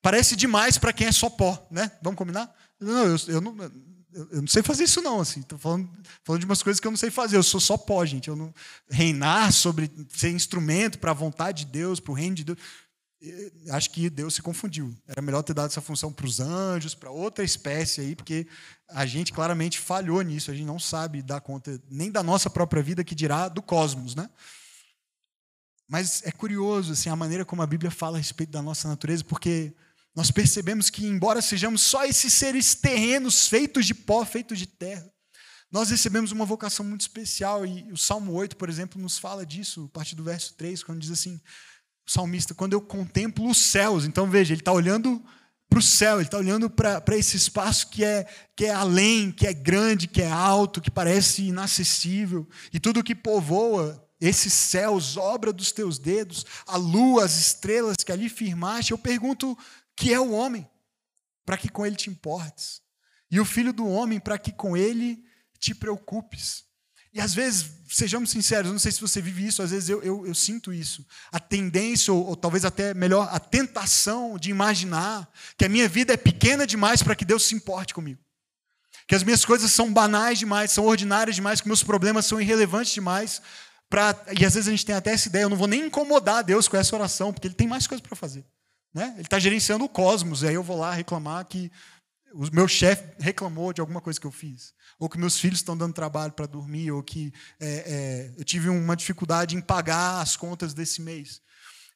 parece demais para quem é só pó, né? Vamos combinar? Não, eu, eu não, eu não sei fazer isso não, assim. Estou falando, falando de umas coisas que eu não sei fazer. Eu sou só pó, gente. Eu não reinar sobre ser instrumento para a vontade de Deus, para o reino de Deus. Acho que Deus se confundiu. Era melhor ter dado essa função para os anjos, para outra espécie aí, porque a gente claramente falhou nisso. A gente não sabe dar conta nem da nossa própria vida, que dirá do cosmos, né? Mas é curioso assim a maneira como a Bíblia fala a respeito da nossa natureza, porque nós percebemos que, embora sejamos só esses seres terrenos feitos de pó, feitos de terra, nós recebemos uma vocação muito especial. E o Salmo 8, por exemplo, nos fala disso, a partir do verso 3, quando diz assim: o salmista, quando eu contemplo os céus, então veja, ele está olhando para o céu, ele está olhando para esse espaço que é, que é além, que é grande, que é alto, que parece inacessível, e tudo que povoa esses céus, obra dos teus dedos, a lua, as estrelas que ali firmaste. Eu pergunto que é o homem, para que com ele te importes, e o filho do homem, para que com ele te preocupes. E às vezes, sejamos sinceros, não sei se você vive isso, às vezes eu, eu, eu sinto isso. A tendência, ou, ou, talvez até melhor, a tentação de imaginar que a minha vida é pequena demais para que Deus se importe comigo. Que as minhas coisas são banais demais, são ordinárias demais, que meus problemas são irrelevantes demais. Pra, e às vezes a gente tem até essa ideia, eu não vou nem incomodar Deus com essa oração, porque Ele tem mais coisas para fazer. Né? Ele está gerenciando o cosmos, e aí eu vou lá reclamar que o meu chefe reclamou de alguma coisa que eu fiz, ou que meus filhos estão dando trabalho para dormir, ou que é, é, eu tive uma dificuldade em pagar as contas desse mês.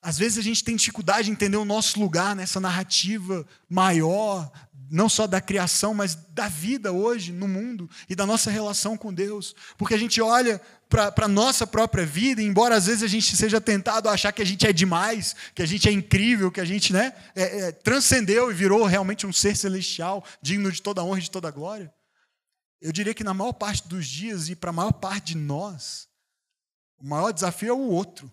Às vezes a gente tem dificuldade em entender o nosso lugar nessa narrativa maior, não só da criação, mas da vida hoje no mundo e da nossa relação com Deus. Porque a gente olha para a nossa própria vida, e embora às vezes a gente seja tentado a achar que a gente é demais, que a gente é incrível, que a gente né, é, é, transcendeu e virou realmente um ser celestial, digno de toda honra e de toda glória, eu diria que na maior parte dos dias e para a maior parte de nós, o maior desafio é o outro.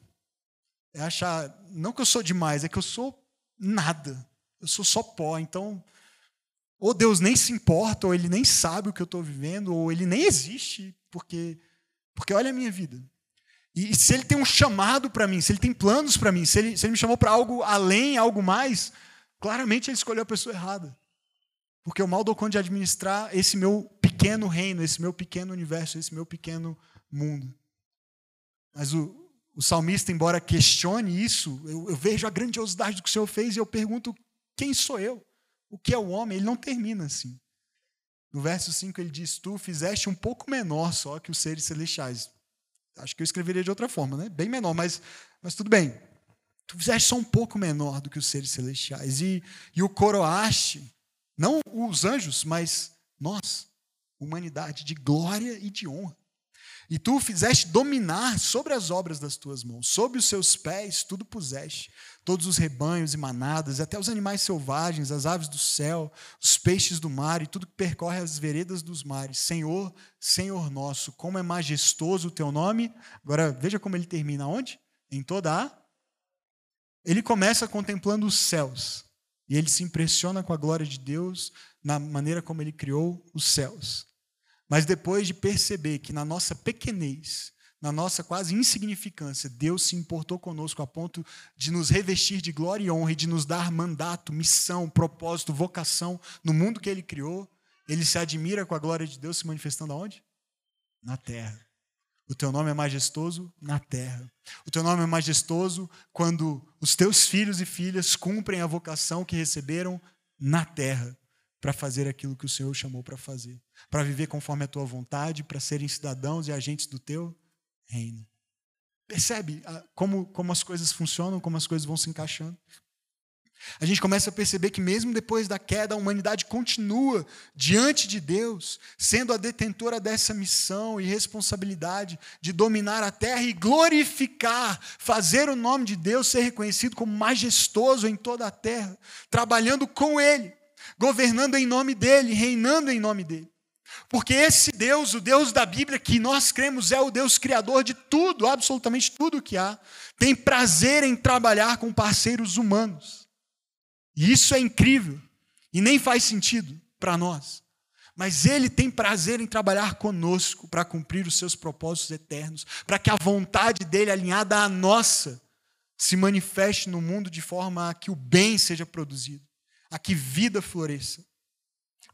É achar, não que eu sou demais, é que eu sou nada. Eu sou só pó. Então, ou Deus nem se importa, ou Ele nem sabe o que eu estou vivendo, ou Ele nem existe, porque porque olha a minha vida. E, se ele tem um chamado para mim, se ele tem planos para mim, se ele, se ele me chamou para algo além, algo mais, claramente ele escolheu a pessoa errada. Porque eu mal dou conta de administrar esse meu pequeno reino, esse meu pequeno universo, esse meu pequeno mundo. Mas o, o salmista, embora questione isso, eu, eu vejo a grandiosidade do que o Senhor fez e eu pergunto: quem sou eu? O que é o homem? Ele não termina assim. No verso 5 ele diz: Tu fizeste um pouco menor só que os seres celestiais. Acho que eu escreveria de outra forma, né? Bem menor, mas, mas tudo bem. Tu fizeste só um pouco menor do que os seres celestiais. E, e o coroaste, não os anjos, mas nós, humanidade, de glória e de honra. E tu o fizeste dominar sobre as obras das tuas mãos, sob os seus pés tudo puseste, todos os rebanhos e manadas, até os animais selvagens, as aves do céu, os peixes do mar e tudo que percorre as veredas dos mares. Senhor, Senhor nosso, como é majestoso o teu nome. Agora veja como ele termina onde? Em toda a. Ele começa contemplando os céus e ele se impressiona com a glória de Deus na maneira como ele criou os céus. Mas depois de perceber que na nossa pequenez, na nossa quase insignificância, Deus se importou conosco a ponto de nos revestir de glória e honra e de nos dar mandato, missão, propósito, vocação no mundo que ele criou, ele se admira com a glória de Deus se manifestando aonde? Na terra. O teu nome é majestoso na terra. O teu nome é majestoso quando os teus filhos e filhas cumprem a vocação que receberam na terra para fazer aquilo que o Senhor chamou para fazer, para viver conforme a tua vontade, para serem cidadãos e agentes do teu reino. Percebe ah, como, como as coisas funcionam, como as coisas vão se encaixando? A gente começa a perceber que, mesmo depois da queda, a humanidade continua diante de Deus, sendo a detentora dessa missão e responsabilidade de dominar a terra e glorificar, fazer o nome de Deus ser reconhecido como majestoso em toda a terra, trabalhando com Ele governando em nome dele, reinando em nome dele. Porque esse Deus, o Deus da Bíblia que nós cremos, é o Deus criador de tudo, absolutamente tudo que há, tem prazer em trabalhar com parceiros humanos. E isso é incrível e nem faz sentido para nós. Mas Ele tem prazer em trabalhar conosco para cumprir os seus propósitos eternos, para que a vontade dele, alinhada à nossa, se manifeste no mundo de forma a que o bem seja produzido a que vida floresça,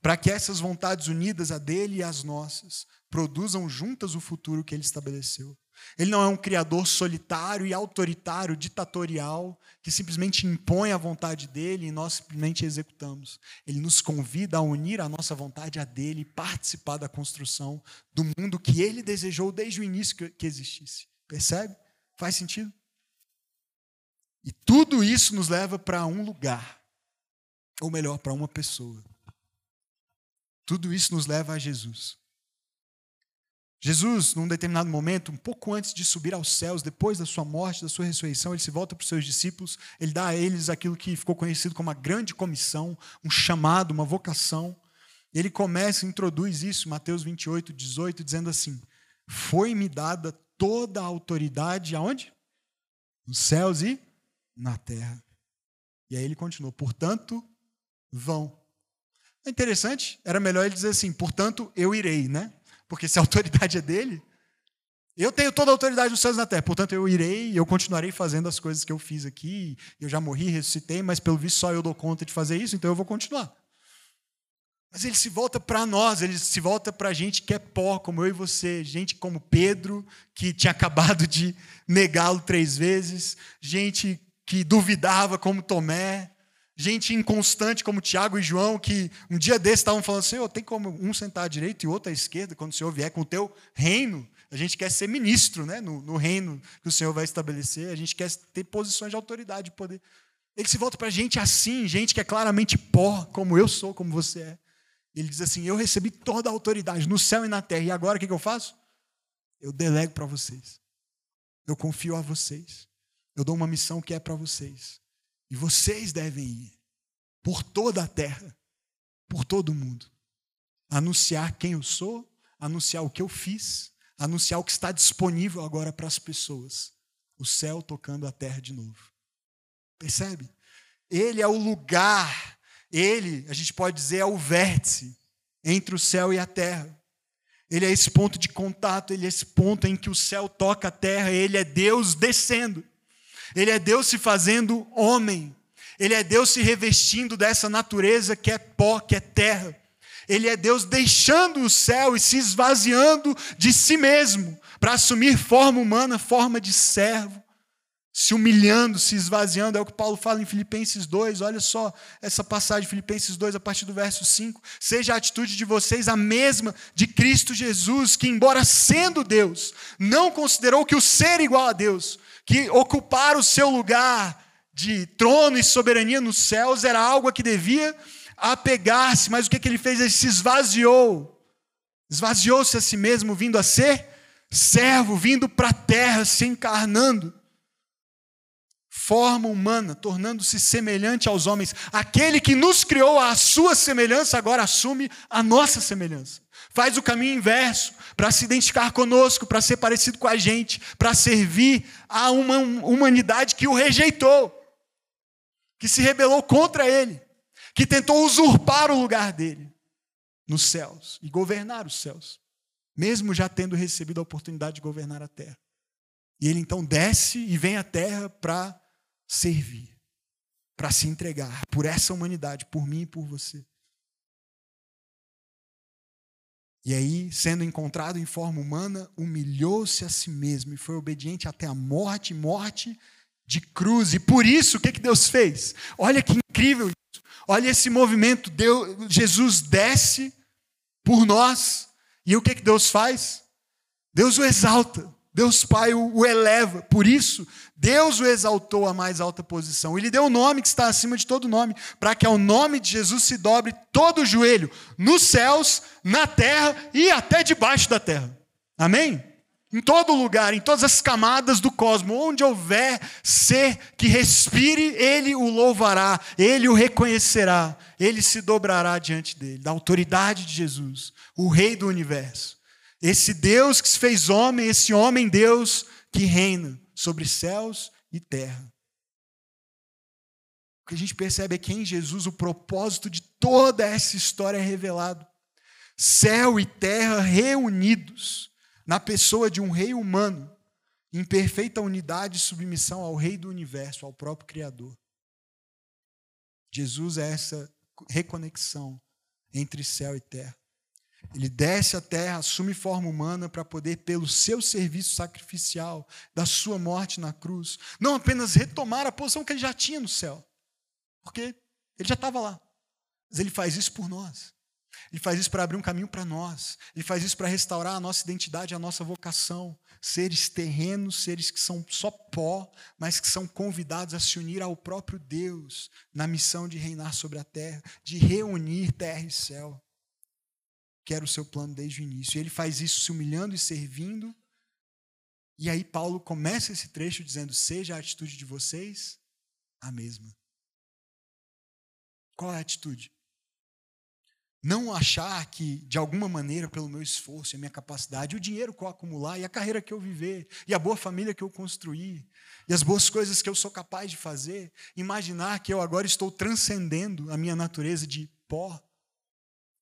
para que essas vontades unidas a dele e às nossas produzam juntas o futuro que ele estabeleceu. Ele não é um criador solitário e autoritário, ditatorial, que simplesmente impõe a vontade dele e nós simplesmente executamos. Ele nos convida a unir a nossa vontade a dele e participar da construção do mundo que ele desejou desde o início que existisse. Percebe? Faz sentido? E tudo isso nos leva para um lugar ou melhor, para uma pessoa. Tudo isso nos leva a Jesus. Jesus, num determinado momento, um pouco antes de subir aos céus, depois da sua morte, da sua ressurreição, ele se volta para os seus discípulos, ele dá a eles aquilo que ficou conhecido como a grande comissão, um chamado, uma vocação. Ele começa, introduz isso, Mateus 28, 18, dizendo assim: Foi-me dada toda a autoridade aonde? Nos céus e na terra. E aí ele continua: Portanto, vão. É interessante, era melhor ele dizer assim, portanto, eu irei, né? Porque se a autoridade é dele, eu tenho toda a autoridade dos céus na terra, portanto, eu irei e eu continuarei fazendo as coisas que eu fiz aqui. Eu já morri, ressuscitei, mas pelo visto só eu dou conta de fazer isso, então eu vou continuar. Mas ele se volta para nós, ele se volta para gente que é pó, como eu e você, gente como Pedro, que tinha acabado de negá-lo três vezes, gente que duvidava, como Tomé, gente inconstante como Tiago e João, que um dia desses estavam falando oh, tem como um sentar à direita e outro à esquerda quando o Senhor vier com o teu reino. A gente quer ser ministro né, no, no reino que o Senhor vai estabelecer, a gente quer ter posições de autoridade e poder. Ele se volta para gente assim, gente que é claramente pó, como eu sou, como você é. Ele diz assim: Eu recebi toda a autoridade no céu e na terra, e agora o que eu faço? Eu delego para vocês. Eu confio a vocês. Eu dou uma missão que é para vocês. E vocês devem ir por toda a terra, por todo o mundo, anunciar quem eu sou, anunciar o que eu fiz, anunciar o que está disponível agora para as pessoas. O céu tocando a terra de novo. Percebe? Ele é o lugar, ele, a gente pode dizer, é o vértice entre o céu e a terra. Ele é esse ponto de contato, ele é esse ponto em que o céu toca a terra, ele é Deus descendo. Ele é Deus se fazendo homem. Ele é Deus se revestindo dessa natureza que é pó, que é terra. Ele é Deus deixando o céu e se esvaziando de si mesmo, para assumir forma humana, forma de servo, se humilhando, se esvaziando. É o que Paulo fala em Filipenses 2. Olha só essa passagem Filipenses 2, a partir do verso 5. Seja a atitude de vocês a mesma de Cristo Jesus, que, embora sendo Deus, não considerou que o ser igual a Deus, que ocupar o seu lugar de trono e soberania nos céus era algo a que devia apegar-se. Mas o que, que ele fez? Ele se esvaziou. Esvaziou-se a si mesmo, vindo a ser servo, vindo para a terra, se encarnando forma humana, tornando-se semelhante aos homens. Aquele que nos criou à sua semelhança, agora assume a nossa semelhança. Faz o caminho inverso para se identificar conosco, para ser parecido com a gente, para servir a uma humanidade que o rejeitou, que se rebelou contra ele, que tentou usurpar o lugar dele nos céus e governar os céus, mesmo já tendo recebido a oportunidade de governar a terra. E ele então desce e vem à terra para servir, para se entregar por essa humanidade, por mim e por você. E aí, sendo encontrado em forma humana, humilhou-se a si mesmo e foi obediente até a morte morte de cruz. E por isso, o que, que Deus fez? Olha que incrível isso. Olha esse movimento. Deus, Jesus desce por nós. E o que, que Deus faz? Deus o exalta. Deus Pai o, eleva. Por isso, Deus o exaltou à mais alta posição. Ele deu o um nome que está acima de todo nome, para que ao nome de Jesus se dobre todo o joelho, nos céus, na terra e até debaixo da terra. Amém? Em todo lugar, em todas as camadas do cosmos, onde houver ser que respire, ele o louvará, ele o reconhecerá, ele se dobrará diante dele, da autoridade de Jesus, o Rei do universo. Esse Deus que se fez homem, esse homem Deus que reina sobre céus e terra. O que a gente percebe é que em Jesus o propósito de toda essa história é revelado. Céu e terra reunidos na pessoa de um rei humano, em perfeita unidade e submissão ao rei do universo, ao próprio Criador. Jesus é essa reconexão entre céu e terra. Ele desce à terra, assume forma humana para poder, pelo seu serviço sacrificial, da sua morte na cruz, não apenas retomar a posição que ele já tinha no céu, porque ele já estava lá, mas ele faz isso por nós. Ele faz isso para abrir um caminho para nós. Ele faz isso para restaurar a nossa identidade, a nossa vocação. Seres terrenos, seres que são só pó, mas que são convidados a se unir ao próprio Deus na missão de reinar sobre a terra, de reunir terra e céu que era o seu plano desde o início. E ele faz isso se humilhando e servindo. E aí Paulo começa esse trecho dizendo: Seja a atitude de vocês a mesma. Qual é a atitude? Não achar que, de alguma maneira, pelo meu esforço e a minha capacidade, o dinheiro que eu acumular, e a carreira que eu viver, e a boa família que eu construir, e as boas coisas que eu sou capaz de fazer, imaginar que eu agora estou transcendendo a minha natureza de pó,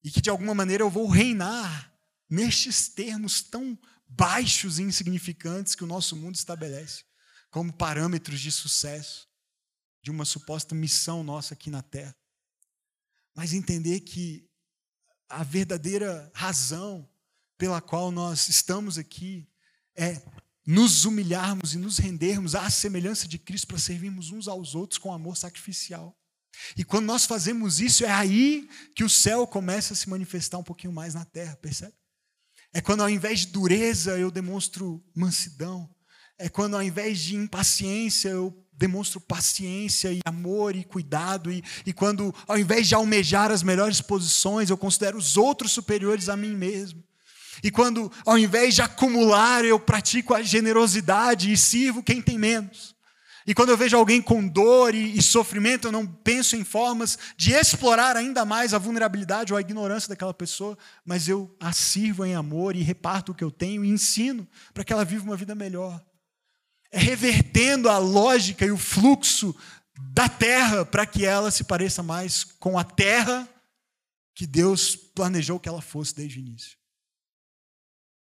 e que de alguma maneira eu vou reinar nestes termos tão baixos e insignificantes que o nosso mundo estabelece como parâmetros de sucesso de uma suposta missão nossa aqui na Terra. Mas entender que a verdadeira razão pela qual nós estamos aqui é nos humilharmos e nos rendermos à semelhança de Cristo para servirmos uns aos outros com amor sacrificial. E quando nós fazemos isso, é aí que o céu começa a se manifestar um pouquinho mais na terra, percebe? É quando ao invés de dureza eu demonstro mansidão. É quando ao invés de impaciência eu demonstro paciência e amor e cuidado. E, e quando ao invés de almejar as melhores posições eu considero os outros superiores a mim mesmo. E quando ao invés de acumular eu pratico a generosidade e sirvo quem tem menos. E quando eu vejo alguém com dor e, e, sofrimento, eu não penso em formas de explorar ainda mais a vulnerabilidade ou a ignorância daquela pessoa, mas eu a sirvo em amor e reparto o que eu tenho e ensino para que ela viva uma vida melhor. É revertendo a lógica e o fluxo da terra para que ela se pareça mais com a terra que Deus planejou que ela fosse desde o início.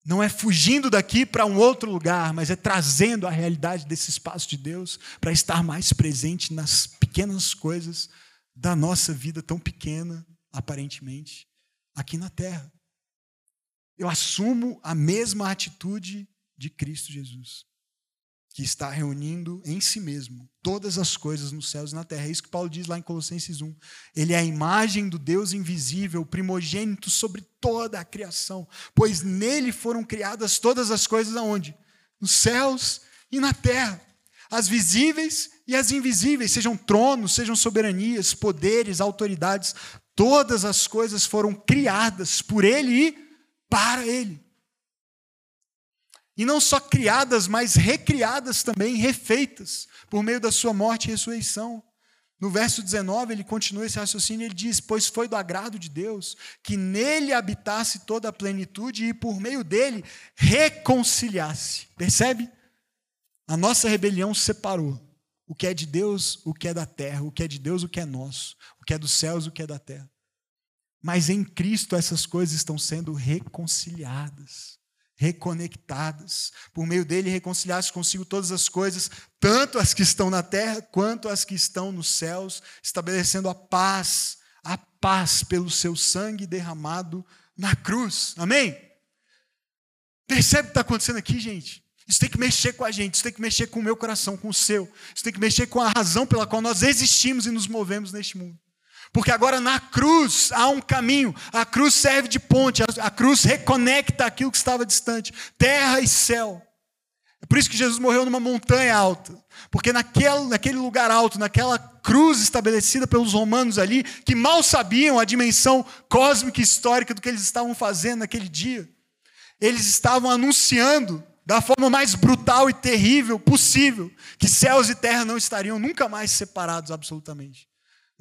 Não é fugindo daqui para um outro lugar, mas é trazendo a realidade desse espaço de Deus para estar mais presente nas pequenas coisas da nossa vida tão pequena, aparentemente, aqui na terra. Eu assumo a mesma atitude de Cristo Jesus, que está reunindo em si mesmo todas as coisas nos céus e na terra. É isso que Paulo diz lá em Colossenses 1. Ele é a imagem do Deus invisível, primogênito sobre toda a criação, pois nele foram criadas todas as coisas aonde? Nos céus e na terra. As visíveis e as invisíveis, sejam tronos, sejam soberanias, poderes, autoridades, todas as coisas foram criadas por ele e para ele. E não só criadas, mas recriadas também, refeitas, por meio da sua morte e ressurreição. No verso 19, ele continua esse raciocínio, ele diz: Pois foi do agrado de Deus que nele habitasse toda a plenitude e por meio dele reconciliasse. Percebe? A nossa rebelião separou o que é de Deus, o que é da terra, o que é de Deus, o que é nosso, o que é dos céus, o que é da terra. Mas em Cristo essas coisas estão sendo reconciliadas reconectadas. Por meio dele, reconciliasse consigo todas as coisas, tanto as que estão na terra quanto as que estão nos céus, estabelecendo a paz, a paz pelo seu sangue derramado na cruz. Amém? Percebe o que está acontecendo aqui, gente? Isso tem que mexer com a gente, isso tem que mexer com o meu coração, com o seu. Isso tem que mexer com a razão pela qual nós existimos e nos movemos neste mundo. Porque agora na cruz há um caminho, a cruz serve de ponte, a cruz reconecta aquilo que estava distante, terra e céu. É por isso que Jesus morreu numa montanha alta, porque naquele, naquele lugar alto, naquela cruz estabelecida pelos romanos ali, que mal sabiam a dimensão cósmica e histórica do que eles estavam fazendo naquele dia, eles estavam anunciando da forma mais brutal e terrível possível que céus e terra não estariam nunca mais separados absolutamente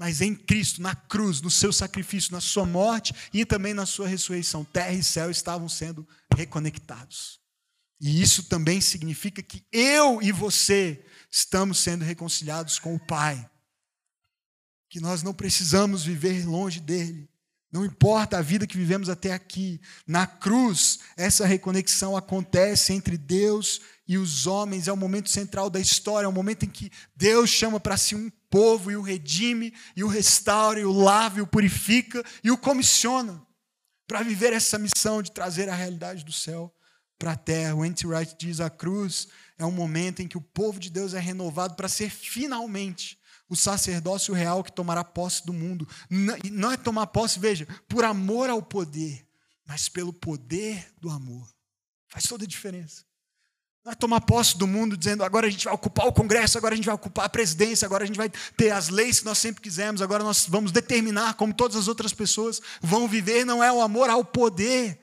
mas em Cristo, na cruz, no seu sacrifício, na sua morte e também na sua ressurreição, terra e céu estavam sendo reconectados. E isso também significa que eu e você estamos sendo reconciliados com o Pai. Que nós não precisamos viver longe dele. Não importa a vida que vivemos até aqui, na cruz, essa reconexão acontece entre Deus e os homens, é o momento central da história, é o momento em que Deus chama para si um povo e o redime, e o restaura, e o lava, e o purifica, e o comissiona para viver essa missão de trazer a realidade do céu para a terra. O Anti Wright diz: a cruz é um momento em que o povo de Deus é renovado para ser finalmente o sacerdócio real que tomará posse do mundo. Não é tomar posse, veja, por amor ao poder, mas pelo poder do amor. Faz toda a diferença. Não é tomar posse do mundo dizendo agora a gente vai ocupar o Congresso, agora a gente vai ocupar a presidência, agora a gente vai ter as leis que nós sempre quisemos, agora nós vamos determinar como todas as outras pessoas vão viver. Não é o amor ao poder,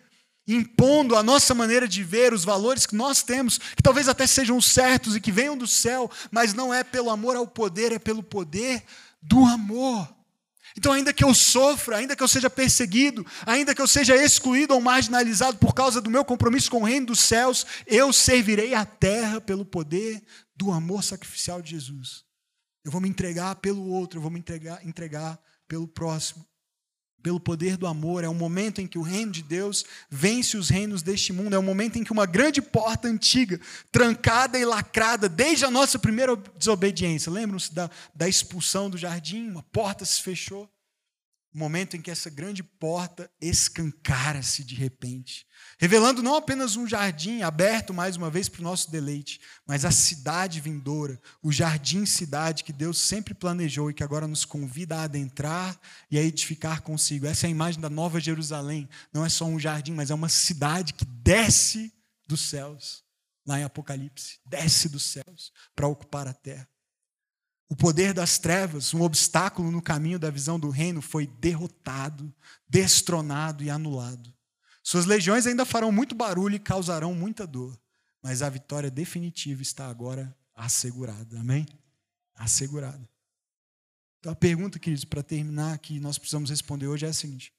impondo a nossa maneira de ver, os valores que nós temos, que talvez até sejam certos e que venham do céu, mas não é pelo amor ao poder, é pelo poder do amor. Então, ainda que eu sofra, ainda que eu seja perseguido, ainda que eu seja excluído ou marginalizado por causa do meu compromisso com o reino dos céus, eu servirei a terra pelo poder do amor sacrificial de Jesus. Eu vou me entregar pelo outro, eu vou me entregar, entregar pelo próximo. Pelo poder do amor, é o momento em que o reino de Deus vence os reinos deste mundo, é o momento em que uma grande porta antiga, trancada e lacrada desde a nossa primeira desobediência, lembram-se da, da expulsão do jardim? Uma porta se fechou. O momento em que essa grande porta escancara-se de repente, revelando não apenas um jardim aberto mais uma vez para o nosso deleite, mas a cidade vindoura, o jardim-cidade que Deus sempre planejou e que agora nos convida a adentrar e a edificar consigo. Essa é a imagem da Nova Jerusalém. Não é só um jardim, mas é uma cidade que desce dos céus, lá em Apocalipse desce dos céus para ocupar a terra. O poder das trevas, um obstáculo no caminho da visão do reino, foi derrotado, destronado e anulado. Suas legiões ainda farão muito barulho e causarão muita dor, mas a vitória definitiva está agora assegurada. Amém? Assegurada. Então a pergunta, queridos, para terminar que nós precisamos responder hoje é a seguinte: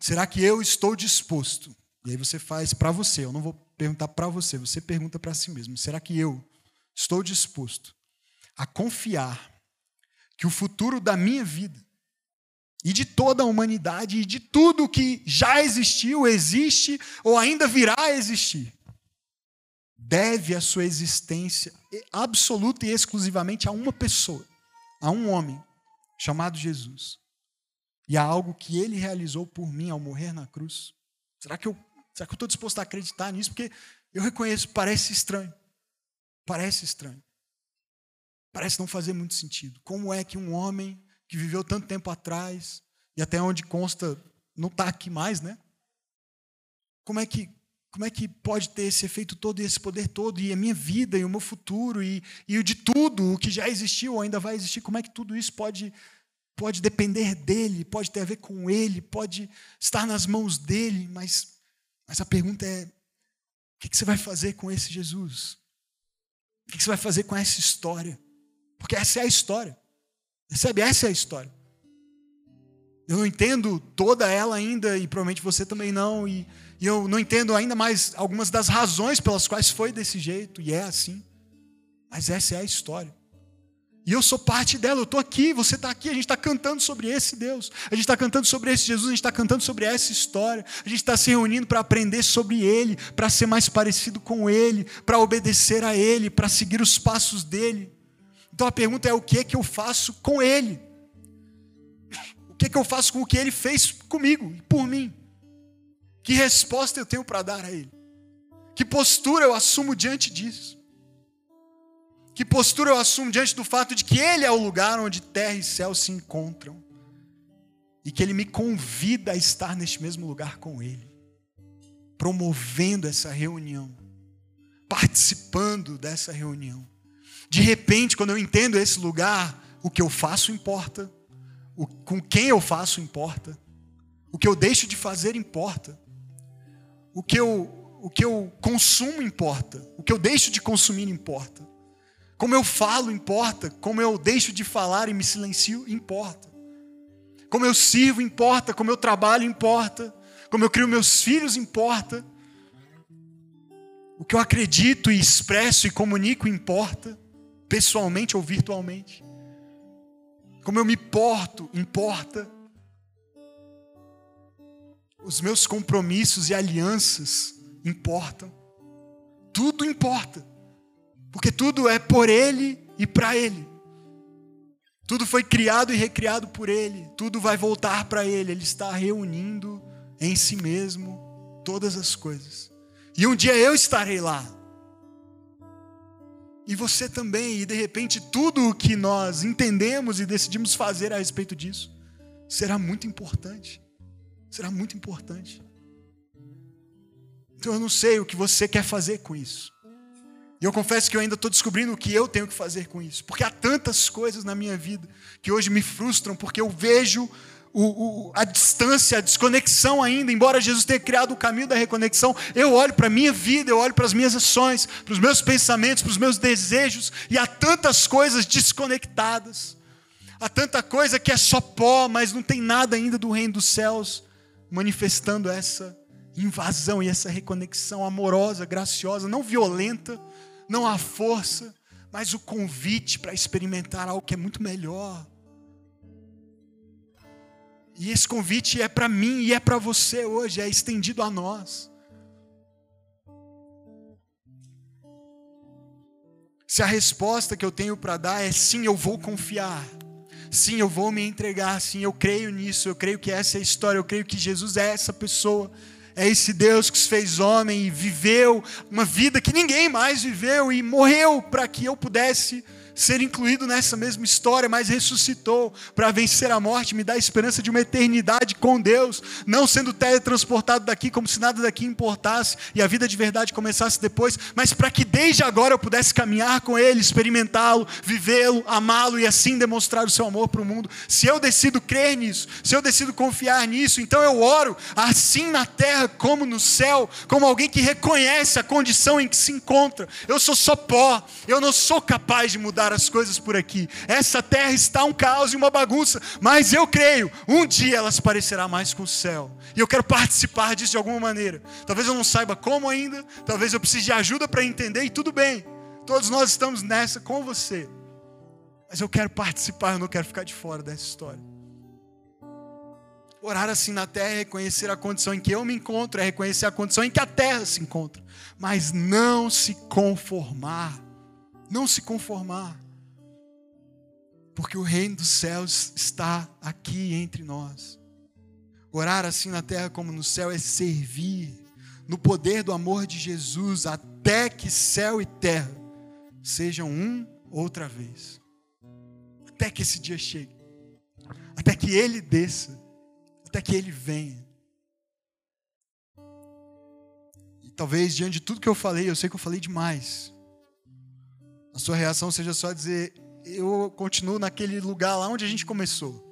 Será que eu estou disposto? E aí você faz para você, eu não vou perguntar para você, você pergunta para si mesmo: será que eu estou disposto a confiar que o futuro da minha vida e de toda a humanidade e de tudo que já existiu, existe ou ainda virá a existir, deve a sua existência absoluta e exclusivamente a uma pessoa, a um homem chamado Jesus. E a algo que ele realizou por mim ao morrer na cruz. Será que eu será que eu estou disposto a acreditar nisso? Porque Eu reconheço, parece estranho. Parece estranho. Parece não fazer muito sentido. Como é que um homem que viveu tanto tempo atrás, e até onde consta, não está aqui mais, né? Como é que como é que pode ter esse efeito todo e esse poder todo, e a minha vida, e o meu futuro, e, e o de tudo, o que já existiu ou ainda vai existir, como é que tudo isso pode, pode depender dele, pode ter a ver com ele, pode estar nas mãos dele, mas, mas a pergunta é: o que você vai fazer com esse Jesus? O que você vai fazer com essa história? Porque essa é a história. Percebe? Essa é a história. Eu não entendo toda ela ainda, e provavelmente você também não, e, e eu não entendo ainda mais algumas das razões pelas quais foi desse jeito, e é assim. Mas essa é a história. E eu sou parte dela, eu estou aqui, você está aqui, a gente está cantando sobre esse Deus, a gente está cantando sobre esse Jesus, a gente está cantando sobre essa história, a gente está se reunindo para aprender sobre Ele, para ser mais parecido com Ele, para obedecer a Ele, para seguir os passos dele. Então a pergunta é: o que que eu faço com Ele? O que que eu faço com o que Ele fez comigo e por mim? Que resposta eu tenho para dar a Ele? Que postura eu assumo diante disso? Que postura eu assumo diante do fato de que Ele é o lugar onde terra e céu se encontram e que Ele me convida a estar neste mesmo lugar com Ele, promovendo essa reunião, participando dessa reunião. De repente, quando eu entendo esse lugar, o que eu faço importa, o, com quem eu faço importa, o que eu deixo de fazer importa, o que eu, o que eu consumo importa, o que eu deixo de consumir importa. Como eu falo importa, como eu deixo de falar e me silencio importa. Como eu sirvo importa, como eu trabalho importa, como eu crio meus filhos importa. O que eu acredito e expresso e comunico importa, pessoalmente ou virtualmente. Como eu me porto importa. Os meus compromissos e alianças importam. Tudo importa. Porque tudo é por Ele e para Ele. Tudo foi criado e recriado por Ele. Tudo vai voltar para Ele. Ele está reunindo em si mesmo todas as coisas. E um dia eu estarei lá. E você também. E de repente, tudo o que nós entendemos e decidimos fazer a respeito disso será muito importante. Será muito importante. Então eu não sei o que você quer fazer com isso. E eu confesso que eu ainda estou descobrindo o que eu tenho que fazer com isso. Porque há tantas coisas na minha vida que hoje me frustram, porque eu vejo o, o, a distância, a desconexão ainda, embora Jesus tenha criado o caminho da reconexão, eu olho para a minha vida, eu olho para as minhas ações, para os meus pensamentos, para os meus desejos, e há tantas coisas desconectadas, há tanta coisa que é só pó, mas não tem nada ainda do reino dos céus manifestando essa invasão e essa reconexão amorosa, graciosa, não violenta, não a força, mas o convite para experimentar algo que é muito melhor. E esse convite é para mim e é para você hoje, é estendido a nós. Se a resposta que eu tenho para dar é sim, eu vou confiar. Sim, eu vou me entregar. Sim, eu creio nisso. Eu creio que essa é a história. Eu creio que Jesus é essa pessoa é esse Deus que se fez homem e viveu uma vida que ninguém mais viveu e morreu para que eu pudesse ser incluído nessa mesma história, mas ressuscitou para vencer a morte, me dá a esperança de uma eternidade com Deus, não sendo teletransportado daqui como se nada daqui importasse e a vida de verdade começasse depois, mas para que desde agora eu pudesse caminhar com Ele, experimentá-lo, vivê-lo, amá-lo e assim demonstrar o seu amor para o mundo. Se eu decido crer nisso, se eu decido confiar nisso, então eu oro assim na terra como no céu, como alguém que reconhece a condição em que se encontra. Eu sou só pó, eu não sou capaz de mudar mudar as coisas por aqui. Essa terra está um caos e uma bagunça, mas eu creio, um dia ela se parecerá mais com o céu. E eu quero participar disso de alguma maneira. Talvez eu não saiba como ainda, talvez eu precise de ajuda para entender, e tudo bem. Todos nós estamos nessa com você. Mas eu quero participar, eu não quero ficar de fora dessa história. Orar assim na terra é reconhecer a condição em que eu me encontro, é reconhecer a condição em que a terra se encontra, mas não se conformar não se conformar. Porque o reino dos céus está aqui entre nós. Orar assim na terra como no céu é servir, no poder do amor de Jesus, até que céu e terra sejam um outra vez. Até que esse dia chegue. Até que ele desça. Até que ele venha. E talvez diante de tudo que eu falei, eu sei que eu falei demais. A sua reação seja só dizer: eu continuo naquele lugar lá onde a gente começou.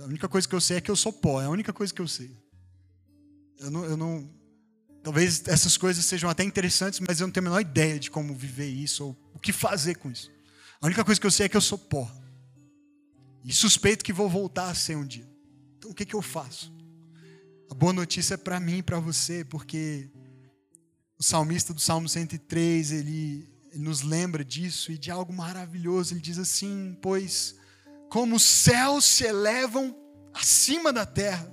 A única coisa que eu sei é que eu sou pó, é a única coisa que eu sei. Eu não, eu não, talvez essas coisas sejam até interessantes, mas eu não tenho a menor ideia de como viver isso ou o que fazer com isso. A única coisa que eu sei é que eu sou pó. E suspeito que vou voltar a ser um dia. Então o que, que eu faço? A boa notícia é para mim e para você, porque o salmista do Salmo 103, ele, ele nos lembra disso e de algo maravilhoso. Ele diz assim: Pois como os céus se elevam acima da terra,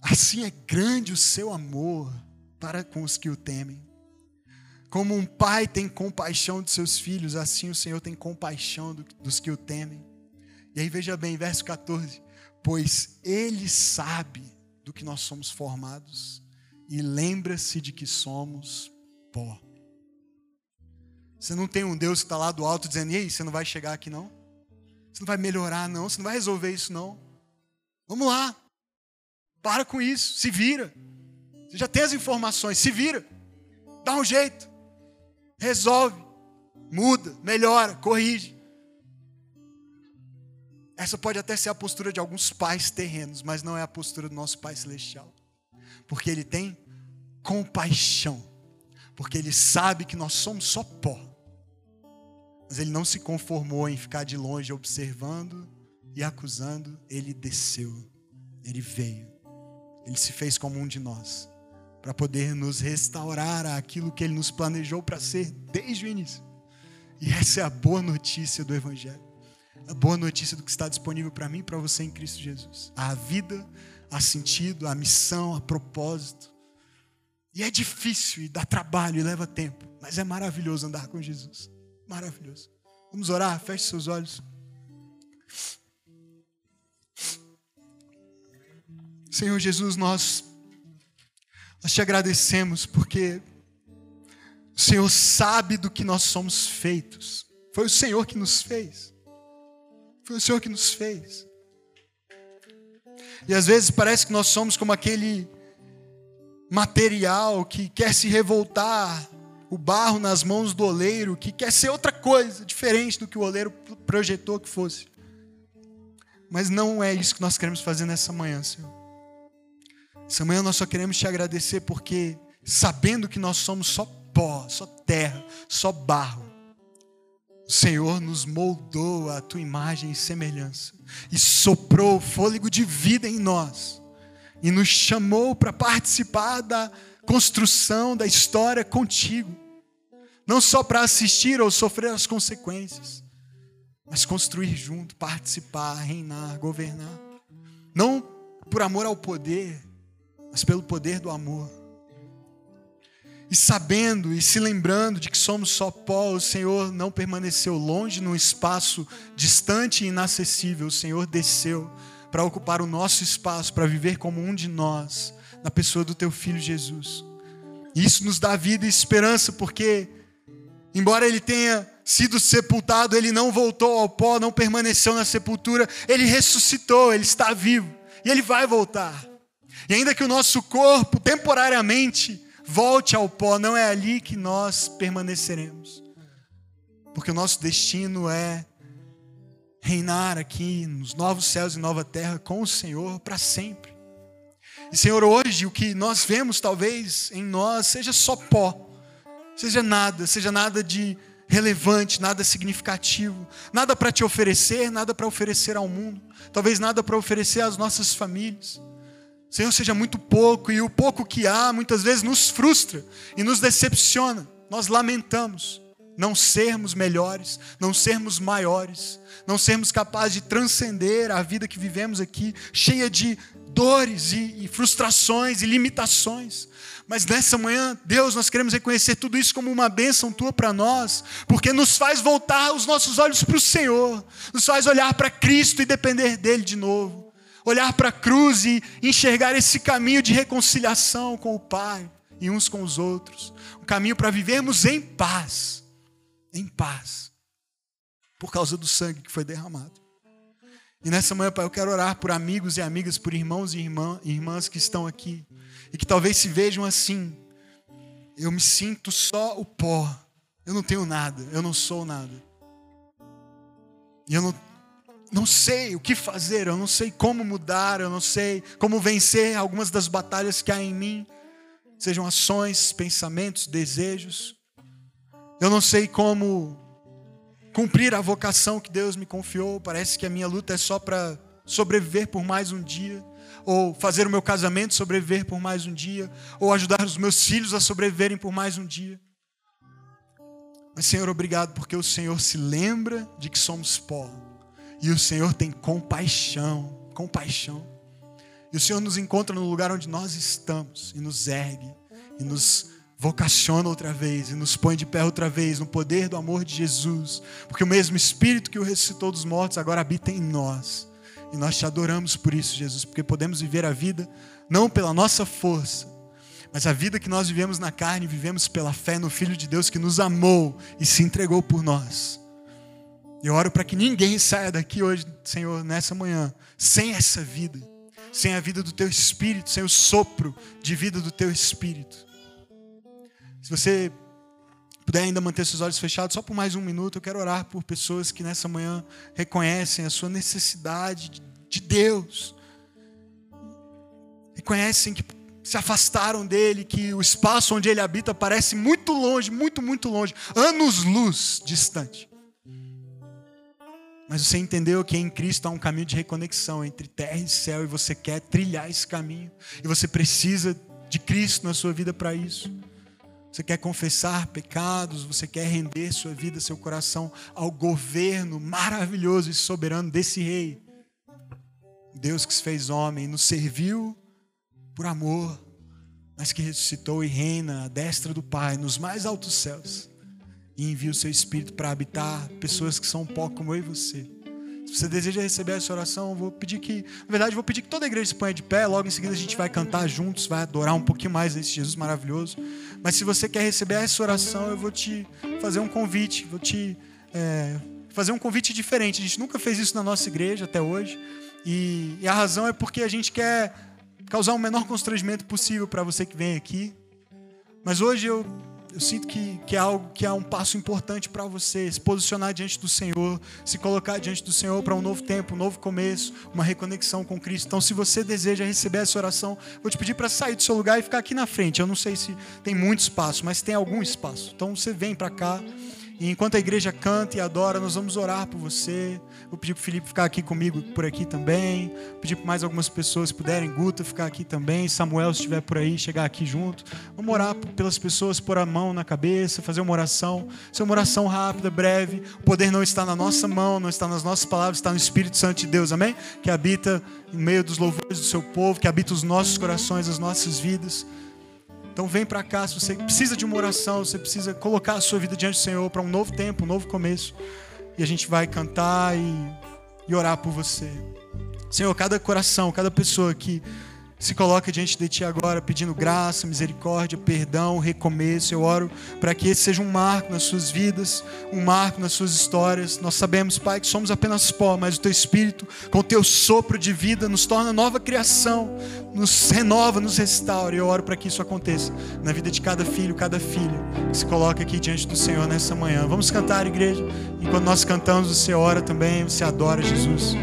assim é grande o seu amor para com os que o temem. Como um pai tem compaixão de seus filhos, assim o Senhor tem compaixão dos que o temem. E aí veja bem, verso 14: Pois Ele sabe do que nós somos formados e lembra-se de que somos pó. Você não tem um Deus que está lá do alto dizendo: Ei, você não vai chegar aqui não? Você não vai melhorar não? Você não vai resolver isso não? Vamos lá. Para com isso, se vira. Você já tem as informações, se vira. Dá um jeito resolve, muda, melhora, corrige. Essa pode até ser a postura de alguns pais terrenos, mas não é a postura do nosso Pai Celestial. Porque Ele tem compaixão. Porque Ele sabe que nós somos só pó. Mas Ele não se conformou em ficar de longe observando e acusando. Ele desceu. Ele veio. Ele se fez como um de nós para poder nos restaurar aquilo que Ele nos planejou para ser desde o início. E essa é a boa notícia do Evangelho. A boa notícia do que está disponível para mim e para você em Cristo Jesus. A vida, a sentido, a missão, a propósito. E é difícil e dá trabalho e leva tempo, mas é maravilhoso andar com Jesus. Maravilhoso. Vamos orar? Feche seus olhos. Senhor Jesus, nós nós te agradecemos porque o Senhor sabe do que nós somos feitos. Foi o Senhor que nos fez. Foi o Senhor que nos fez. E às vezes parece que nós somos como aquele material que quer se revoltar, o barro nas mãos do oleiro, que quer ser outra coisa, diferente do que o oleiro projetou que fosse. Mas não é isso que nós queremos fazer nessa manhã, Senhor. Essa manhã nós só queremos te agradecer porque, sabendo que nós somos só pó, só terra, só barro, o Senhor nos moldou a tua imagem e semelhança e soprou fôlego de vida em nós e nos chamou para participar da construção da história contigo. Não só para assistir ou sofrer as consequências, mas construir junto, participar, reinar, governar. Não por amor ao poder, mas pelo poder do amor. E sabendo e se lembrando de que somos só pó, o Senhor não permaneceu longe num espaço distante e inacessível. O Senhor desceu para ocupar o nosso espaço, para viver como um de nós, na pessoa do teu filho Jesus. E isso nos dá vida e esperança, porque, embora ele tenha sido sepultado, ele não voltou ao pó, não permaneceu na sepultura, ele ressuscitou, ele está vivo e ele vai voltar. E ainda que o nosso corpo temporariamente volte ao pó, não é ali que nós permaneceremos. Porque o nosso destino é reinar aqui nos novos céus e nova terra com o Senhor para sempre. E Senhor, hoje o que nós vemos talvez em nós seja só pó, seja nada, seja nada de relevante, nada significativo, nada para te oferecer, nada para oferecer ao mundo, talvez nada para oferecer às nossas famílias. Senhor, seja muito pouco, e o pouco que há muitas vezes nos frustra e nos decepciona. Nós lamentamos não sermos melhores, não sermos maiores, não sermos capazes de transcender a vida que vivemos aqui, cheia de dores e, e frustrações e limitações. Mas nessa manhã, Deus, nós queremos reconhecer tudo isso como uma bênção tua para nós, porque nos faz voltar os nossos olhos para o Senhor, nos faz olhar para Cristo e depender dele de novo olhar para a cruz e enxergar esse caminho de reconciliação com o Pai e uns com os outros. Um caminho para vivermos em paz. Em paz. Por causa do sangue que foi derramado. E nessa manhã, Pai, eu quero orar por amigos e amigas, por irmãos e irmã, irmãs que estão aqui e que talvez se vejam assim. Eu me sinto só o pó. Eu não tenho nada, eu não sou nada. E eu não, não sei o que fazer, eu não sei como mudar, eu não sei como vencer algumas das batalhas que há em mim, sejam ações, pensamentos, desejos. Eu não sei como cumprir a vocação que Deus me confiou. Parece que a minha luta é só para sobreviver por mais um dia, ou fazer o meu casamento sobreviver por mais um dia, ou ajudar os meus filhos a sobreviverem por mais um dia. Mas, Senhor, obrigado porque o Senhor se lembra de que somos pó. E o Senhor tem compaixão, compaixão. E o Senhor nos encontra no lugar onde nós estamos e nos ergue e nos vocaciona outra vez e nos põe de pé outra vez no poder do amor de Jesus, porque o mesmo Espírito que o ressuscitou dos mortos agora habita em nós. E nós te adoramos por isso, Jesus, porque podemos viver a vida não pela nossa força, mas a vida que nós vivemos na carne, vivemos pela fé no Filho de Deus que nos amou e se entregou por nós. Eu oro para que ninguém saia daqui hoje, Senhor, nessa manhã, sem essa vida, sem a vida do Teu Espírito, sem o sopro de vida do Teu Espírito. Se você puder ainda manter seus olhos fechados, só por mais um minuto, eu quero orar por pessoas que nessa manhã reconhecem a sua necessidade de Deus, reconhecem que se afastaram dele, que o espaço onde ele habita parece muito longe, muito, muito longe, anos-luz distante. Mas você entendeu que em Cristo há um caminho de reconexão entre terra e céu e você quer trilhar esse caminho, e você precisa de Cristo na sua vida para isso. Você quer confessar pecados, você quer render sua vida, seu coração ao governo maravilhoso e soberano desse rei. Deus que se fez homem, nos serviu por amor, mas que ressuscitou e reina à destra do Pai, nos mais altos céus, e envia o seu Espírito para habitar pessoas que são pouco como eu e você. Você deseja receber essa oração, vou pedir que, na verdade, vou pedir que toda a igreja se ponha de pé. Logo em seguida a gente vai cantar juntos, vai adorar um pouquinho mais esse Jesus maravilhoso. Mas se você quer receber essa oração, eu vou te fazer um convite, vou te é, fazer um convite diferente. A gente nunca fez isso na nossa igreja até hoje. E, e a razão é porque a gente quer causar o menor constrangimento possível para você que vem aqui. Mas hoje eu eu sinto que, que é algo que é um passo importante para você, se posicionar diante do Senhor, se colocar diante do Senhor para um novo tempo, um novo começo, uma reconexão com Cristo. Então, se você deseja receber essa oração, vou te pedir para sair do seu lugar e ficar aqui na frente. Eu não sei se tem muito espaço, mas tem algum espaço. Então, você vem para cá. E enquanto a igreja canta e adora, nós vamos orar por você. Vou pedir para o Felipe ficar aqui comigo por aqui também. Vou pedir para mais algumas pessoas, se puderem, Guta ficar aqui também. Samuel, se estiver por aí, chegar aqui junto. Vamos orar pelas pessoas, pôr a mão na cabeça, fazer uma oração. Ser uma oração rápida, breve. O poder não está na nossa mão, não está nas nossas palavras, está no Espírito Santo de Deus, amém? Que habita em meio dos louvores do seu povo, que habita os nossos corações, as nossas vidas. Então vem para cá, se você precisa de uma oração, você precisa colocar a sua vida diante do Senhor para um novo tempo, um novo começo. E a gente vai cantar e, e orar por você. Senhor, cada coração, cada pessoa que se coloca diante de Ti agora, pedindo graça, misericórdia, perdão, recomeço. Eu oro para que esse seja um marco nas suas vidas, um marco nas suas histórias. Nós sabemos, Pai, que somos apenas pó, mas o Teu Espírito, com o Teu sopro de vida, nos torna nova criação, nos renova, nos restaura. Eu oro para que isso aconteça na vida de cada filho, cada filha que se coloca aqui diante do Senhor nessa manhã. Vamos cantar, igreja. Enquanto nós cantamos, você ora também, você adora Jesus.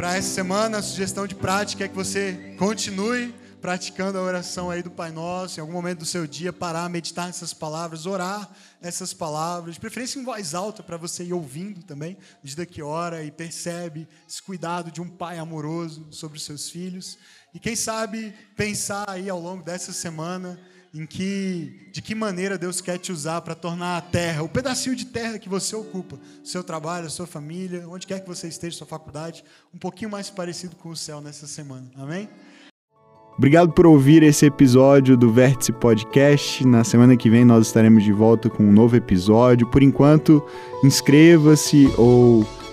Para essa semana, a sugestão de prática é que você continue praticando a oração aí do Pai Nosso, em algum momento do seu dia, parar, meditar nessas palavras, orar essas palavras, de preferência em voz alta, para você ir ouvindo também, à medida que ora e percebe esse cuidado de um pai amoroso sobre os seus filhos. E quem sabe pensar aí ao longo dessa semana em que, de que maneira Deus quer te usar para tornar a terra, o pedacinho de terra que você ocupa, seu trabalho, sua família, onde quer que você esteja, sua faculdade, um pouquinho mais parecido com o céu nessa semana. Amém? Obrigado por ouvir esse episódio do Vértice Podcast. Na semana que vem nós estaremos de volta com um novo episódio. Por enquanto, inscreva-se ou